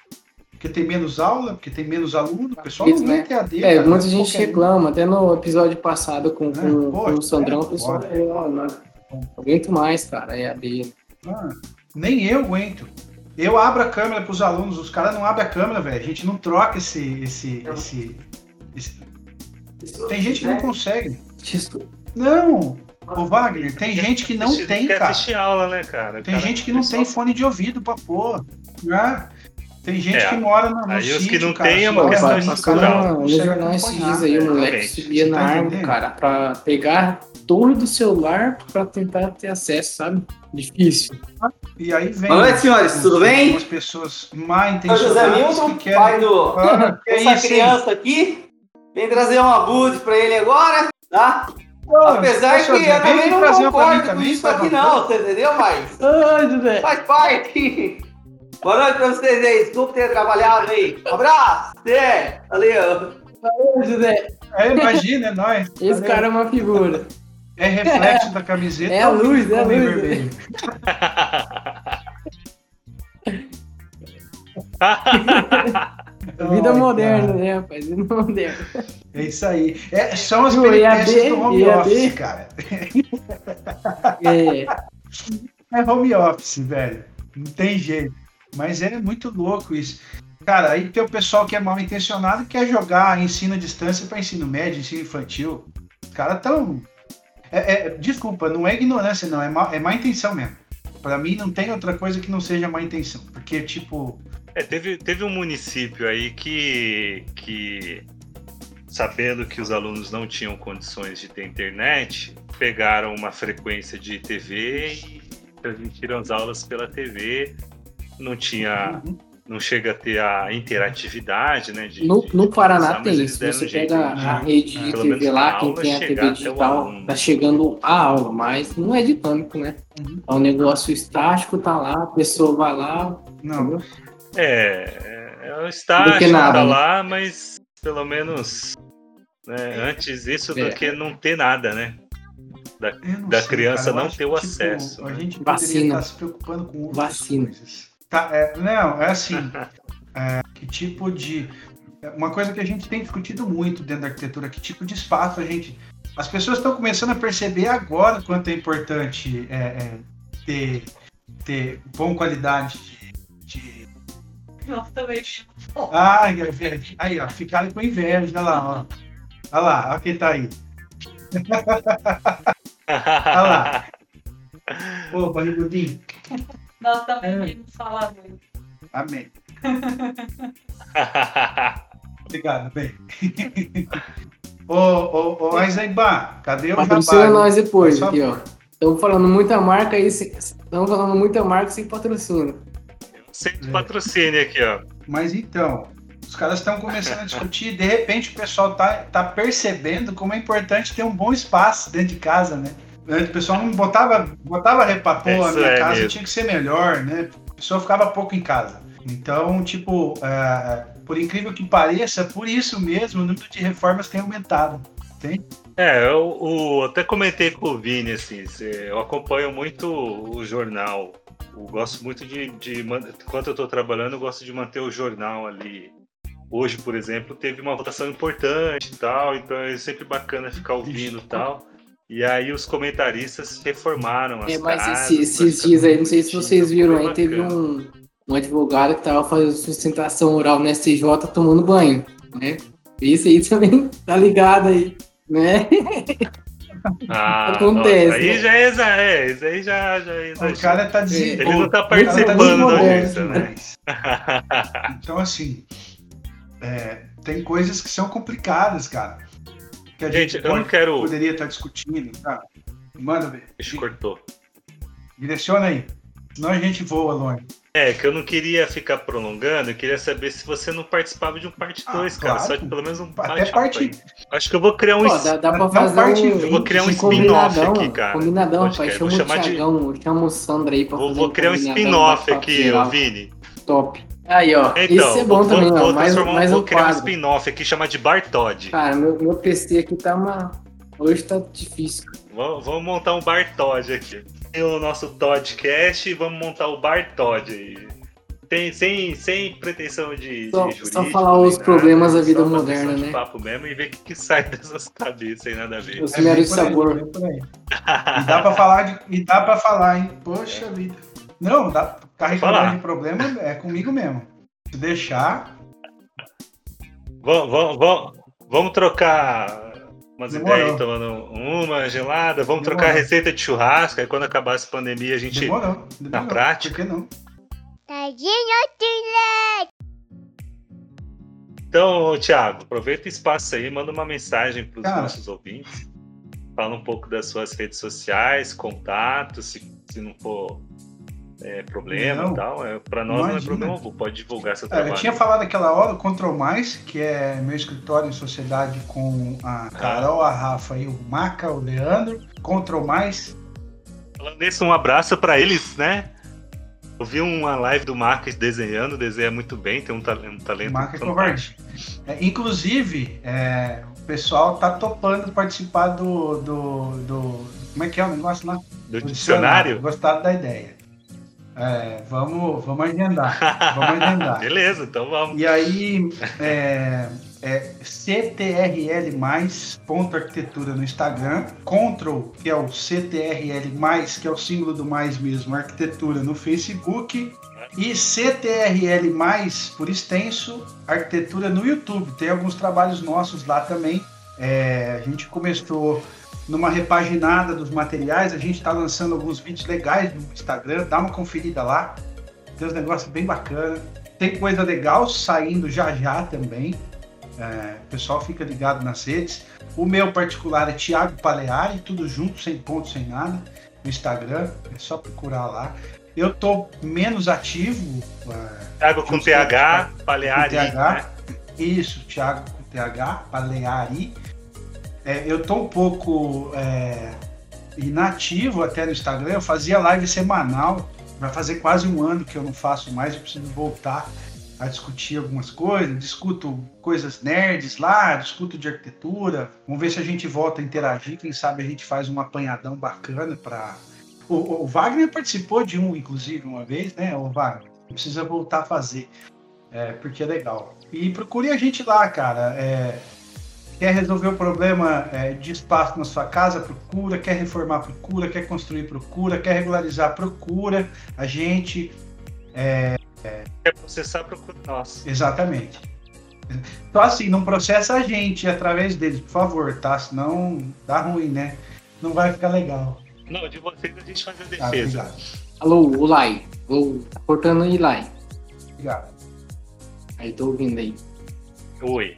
porque tem menos aula, porque tem menos aluno. O pessoal Isso, não né? tem AD. É, cara, muita gente qualquer reclama, até no episódio passado com, com, É, com poxa, o Sandrão, é, o pessoal falou, ó, não, não aguento mais, cara, EAD. Ah, nem eu aguento. Eu abro a câmera para os alunos, os caras não abrem a câmera, velho. A gente não troca esse, esse, esse, esse- Tem gente que não consegue. Isso- Não, ô Wagner, tem gente que não Assistir- tem, cara. aula, né, cara? Tem gente que não tem fone de ouvido pra pôr. Né? Tem gente É, que mora no, no aí os que sítio, não cara, têm é só uma questão estrutural. no jornal esses dias aí, o moleque subia Você na tá árvore, cara, pra pegar a torre do celular pra tentar ter acesso, sabe? Difícil. E aí vem. Boa noite, senhores, tudo bem? Algumas pessoas Eu sou José intencionadas Milton, que pai do, Ah, hein? criança aqui. Vem trazer uma bud pra ele agora, tá? Pô, Apesar posso que eu também não concordo com isso tá aqui não, você entendeu? Mas Ai, José. faz parte. Boa noite pra vocês aí. Desculpa ter trabalhado aí. Um abraço. É, valeu. Valeu, José. É, imagina, é nóis. Esse Valeu. cara é uma figura. É reflexo da camiseta. É a luz, é a luz. vermelho? Vida Ai, moderna, cara. né, rapaz? Vida moderna. É isso aí. É, são as peripécias do home office, cara. É, É home office, velho. Não tem jeito. Mas é muito louco isso. Cara, aí tem o pessoal que é mal intencionado e quer jogar ensino à distância para ensino médio, ensino infantil. Os caras tão. É, é- desculpa, não é ignorância, não. É má, é má intenção mesmo. Pra mim não tem outra coisa que não seja má intenção. Porque, tipo. É, teve, teve um município aí que, que, sabendo que os alunos não tinham condições de ter internet, pegaram uma frequência de TV e transmitiram as aulas pela TV. Não tinha, uhum. não chega a ter a interatividade, né? de- no, de- no Paraná tem. deram você pega de- a rede de TV lá, quem tem a TV o digital, tá chegando a aula, mas não é dinâmico, né? Uhum. É um negócio estático, tá lá, a pessoa vai lá, Não. entendeu? É, é o Do estágio que nada, tá né? lá, mas pelo menos né, antes isso É. do que não ter nada, né? Não da sei, criança cara. Não ter o tipo, acesso, A né? gente poderia Vacina. estar se preocupando com outras Vacina. coisas. Tá, é, não, é assim. é, que tipo de. é Uma coisa que a gente tem discutido muito dentro da arquitetura, que tipo de espaço a gente. As pessoas estão começando a perceber agora quanto é importante é, é, ter, ter boa qualidade de. Nossa, também. Ai, velho. Aí, ó, ficaram com inveja, olha lá, ó. Olha lá, olha quem tá aí. Olha lá. Ô, barrigudinho. Nós também vimos falar muito. Amém. Obrigado, bem. ô, ô, ô, Aizaibá, cadê o Patrocina jabá? nós depois, aqui, ó. Estamos falando muita marca aí, estamos falando muita marca sem patrocínio. Sem patrocínio aqui, ó. Mas então, os caras estão começando a discutir e de repente o pessoal tá, tá percebendo como é importante ter um bom espaço dentro de casa, né? Antes O pessoal não botava, botava repá, pô, a minha é casa mesmo. tinha que ser melhor, né? A pessoa ficava pouco em casa. Então, tipo, é, por incrível que pareça, por isso mesmo o número de reformas tem aumentado. É, eu, o- até comentei com o Vini, assim, eu acompanho muito o jornal. Eu gosto muito de, de enquanto eu estou trabalhando, eu gosto de manter o jornal ali. Hoje, por exemplo, teve uma votação importante e tal, então é sempre bacana ficar ouvindo e tal. E aí os comentaristas reformaram as É, mas casas, esse- esses dias aí, não sei se vocês viram aí, teve um, um advogado que tava fazendo sustentação oral no STJ tomando banho, né? Isso aí também tá ligado aí, né? Ah, Acontece, nossa, aí né? já é, é, isso aí já, já é O exagero. cara tá dizendo. Ele não tá o cara participando da moderno audiência, né? Então, assim, é, tem coisas que são complicadas, cara. Que a Gente, gente, eu não quero. poderia estar discutindo, tá? Manda ver. Ixi, cortou. Direciona aí. Senão a gente voa longe. É, que eu não queria ficar prolongando, eu queria saber se você não participava de um parte Ah, 2, cara. claro. Só de pelo menos um Até bate-papo parte. aí. Acho que eu vou criar um. Pô, dá, dá pra fazer parte um, eu vou criar um spin-off aqui, cara. Combinadão, pai. Chama vou o chamar de- Thiagão, chama o Sandra aí pra Vou, fazer vou criar um spin-off aqui, ô Vini. Top. Aí, ó. Então, Isso é bom vou, também, vou, ó. vou Mais, transformar- mais vou um criar um quadro. spin-off aqui chamado de Bartod. Cara, meu, meu PC aqui tá uma. Hoje tá difícil. Vamos, vamos montar um Bartod aqui. Tem o nosso Toddcast e vamos montar o Bartod aí. Tem, sem, sem pretensão de, Só- de só jurídico, falar nem os problemas da vida só uma moderna, né? papo mesmo e ver o que, que sai dessas cabeças sem nada a ver. Os É meros sabor. aí. E dá pra falar, de, e dá pra falar, hein? Poxa vida. Não, dá, tá reclamando falar. de problema é comigo mesmo. Se deixar, Vamos, vamos, vamos, vamos trocar umas Demorou. ideias aí, tomando uma gelada. Vamos Demorou. trocar receita de churrasco. Aí quando acabar essa pandemia, a gente. demorou. demorou. prática. Por que não? Então, Thiago, aproveita o espaço aí, manda uma mensagem para os nossos ouvintes. Fala um pouco das suas redes sociais, contatos, se, se não for é, problema Não. e tal. É, para nós não é Imagina. problema algum, pode divulgar seu É, trabalho. eu tinha falado aquela hora, o Control Mais, que é meu escritório em sociedade com a Carol, a Rafa e o Maca, o Leandro. Control Mais. Falando nisso, um abraço para eles, né? Eu vi uma live do Marcos desenhando, desenha muito bem, tem um, ta um talento. Marca fantástico. covarde. É, inclusive, é, o pessoal tá topando participar do, do, do- Como é que é o negócio lá? Do dicionário? Gostaram da ideia. É, vamos, vamos agendar. Vamos agendar. Beleza, então vamos. E aí, é, é CTRL ponto arquitetura no Instagram, Control, que é o CTRL que é o símbolo do mais mesmo, arquitetura no Facebook, e CTRL por extenso, arquitetura no YouTube. Tem alguns trabalhos nossos lá também. É, a gente começou numa repaginada dos materiais, a gente está lançando alguns vídeos legais no Instagram, dá uma conferida lá. Tem uns negócios bem bacanas. Tem coisa legal saindo já já também. É, o pessoal fica ligado nas redes. O meu particular é Thiago Paleari, tudo junto, sem ponto, sem nada, no Instagram. É só procurar lá. Eu tô menos ativo. é, Thiago com TH, Paleari. com TH. né? Isso, Thiago com TH, Paleari. É, eu tô um pouco é, inativo até no Instagram. Eu fazia live semanal. Vai fazer quase um ano que eu não faço mais. Eu preciso voltar a discutir algumas coisas. Discuto coisas nerds lá, discuto de arquitetura. Vamos ver se a gente volta a interagir. Quem sabe a gente faz um apanhadão bacana para. O, o Wagner participou de um, inclusive, uma vez, né, o Wagner? Precisa voltar a fazer. É, porque é legal. E procure a gente lá, cara. É, quer resolver o problema é, de espaço na sua casa, procura. Quer reformar, procura. Quer construir, procura. Quer regularizar, procura. A gente. Quer processar, procura nós. Exatamente. Então, assim, não processa a gente através deles, por favor, tá? Senão dá ruim, né? Não vai ficar legal. Não, de vocês a gente faz a Tá, defesa. Alô, o Lai. Alô, tá cortando aí, Lai. Obrigado. Aí, tô ouvindo aí. Oi.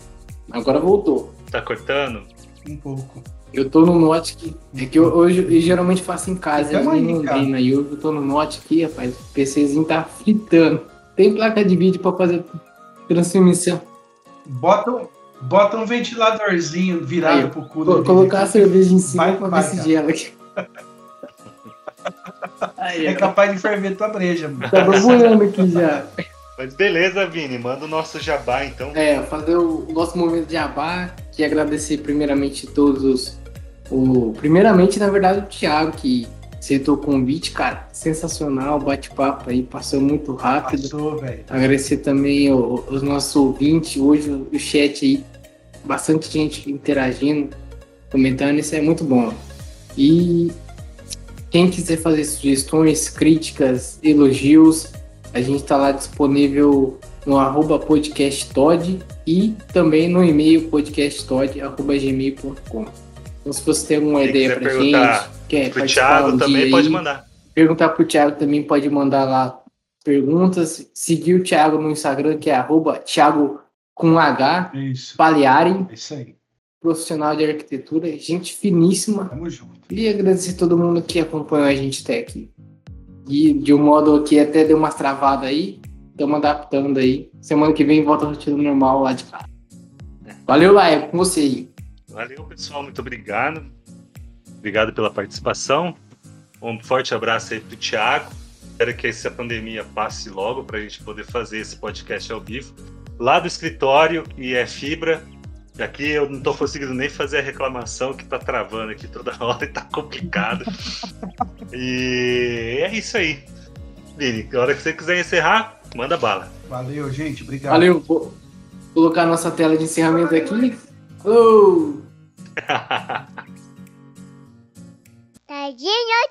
Agora voltou. Tá cortando? Um pouco. Eu tô no Note aqui. É que eu, hoje eu geralmente faço em casa, eu aí, não cara. treino aí. Hoje eu tô no Note aqui, rapaz. O PCzinho tá fritando. Tem placa de vídeo pra fazer transmissão. Bota, um- bota um ventiladorzinho virado Aí, pro cu do colocar a cerveja em cima Vai, pra vai, ver se gela aqui. Aí, É ó, capaz de ferver tua breja, mano. tá borbulhando aqui já. Mas beleza, Vini, manda o nosso jabá então. É, fazer o nosso momento de abá, que agradecer primeiramente todos os. O, primeiramente, na verdade, o Thiago, que aceitou o convite, cara. Sensacional, bate-papo aí, passou muito rápido. Passou, velho. Agradecer também o- os nossos ouvintes, hoje o chat aí, bastante gente interagindo, comentando, isso é muito bom. E quem quiser fazer sugestões, críticas, elogios, a gente está lá disponível no arroba podcasttod e também no e-mail podcasttod.gmail.com. Então se você tem alguma Quem ideia pra perguntar gente, quer Pro participar Thiago um também dia pode aí, mandar. perguntar pro Thiago também pode mandar lá perguntas. Seguir o Thiago no Instagram, que é arroba Thiago com H, Isso. Paleari, É isso aí. profissional de arquitetura, gente finíssima. Tamo junto. E agradecer todo mundo que acompanhou a gente até aqui. E de um modo que até deu umas travadas aí, estamos adaptando aí. Semana que vem volta a rotina normal lá de casa. Valeu, é com você aí. Valeu, pessoal, muito obrigado. Obrigado pela participação. Um forte abraço aí pro Thiago. Espero que essa pandemia passe logo para a gente poder fazer esse podcast ao vivo. Lá do escritório, que é fibra. Aqui eu não tô conseguindo nem fazer a reclamação que tá travando aqui toda hora e tá complicado. e é isso aí. Vini, a hora que você quiser encerrar, manda bala. Valeu, gente. Obrigado. Valeu. Vou colocar nossa tela de encerramento aqui. Falou! Oh! Tadinho,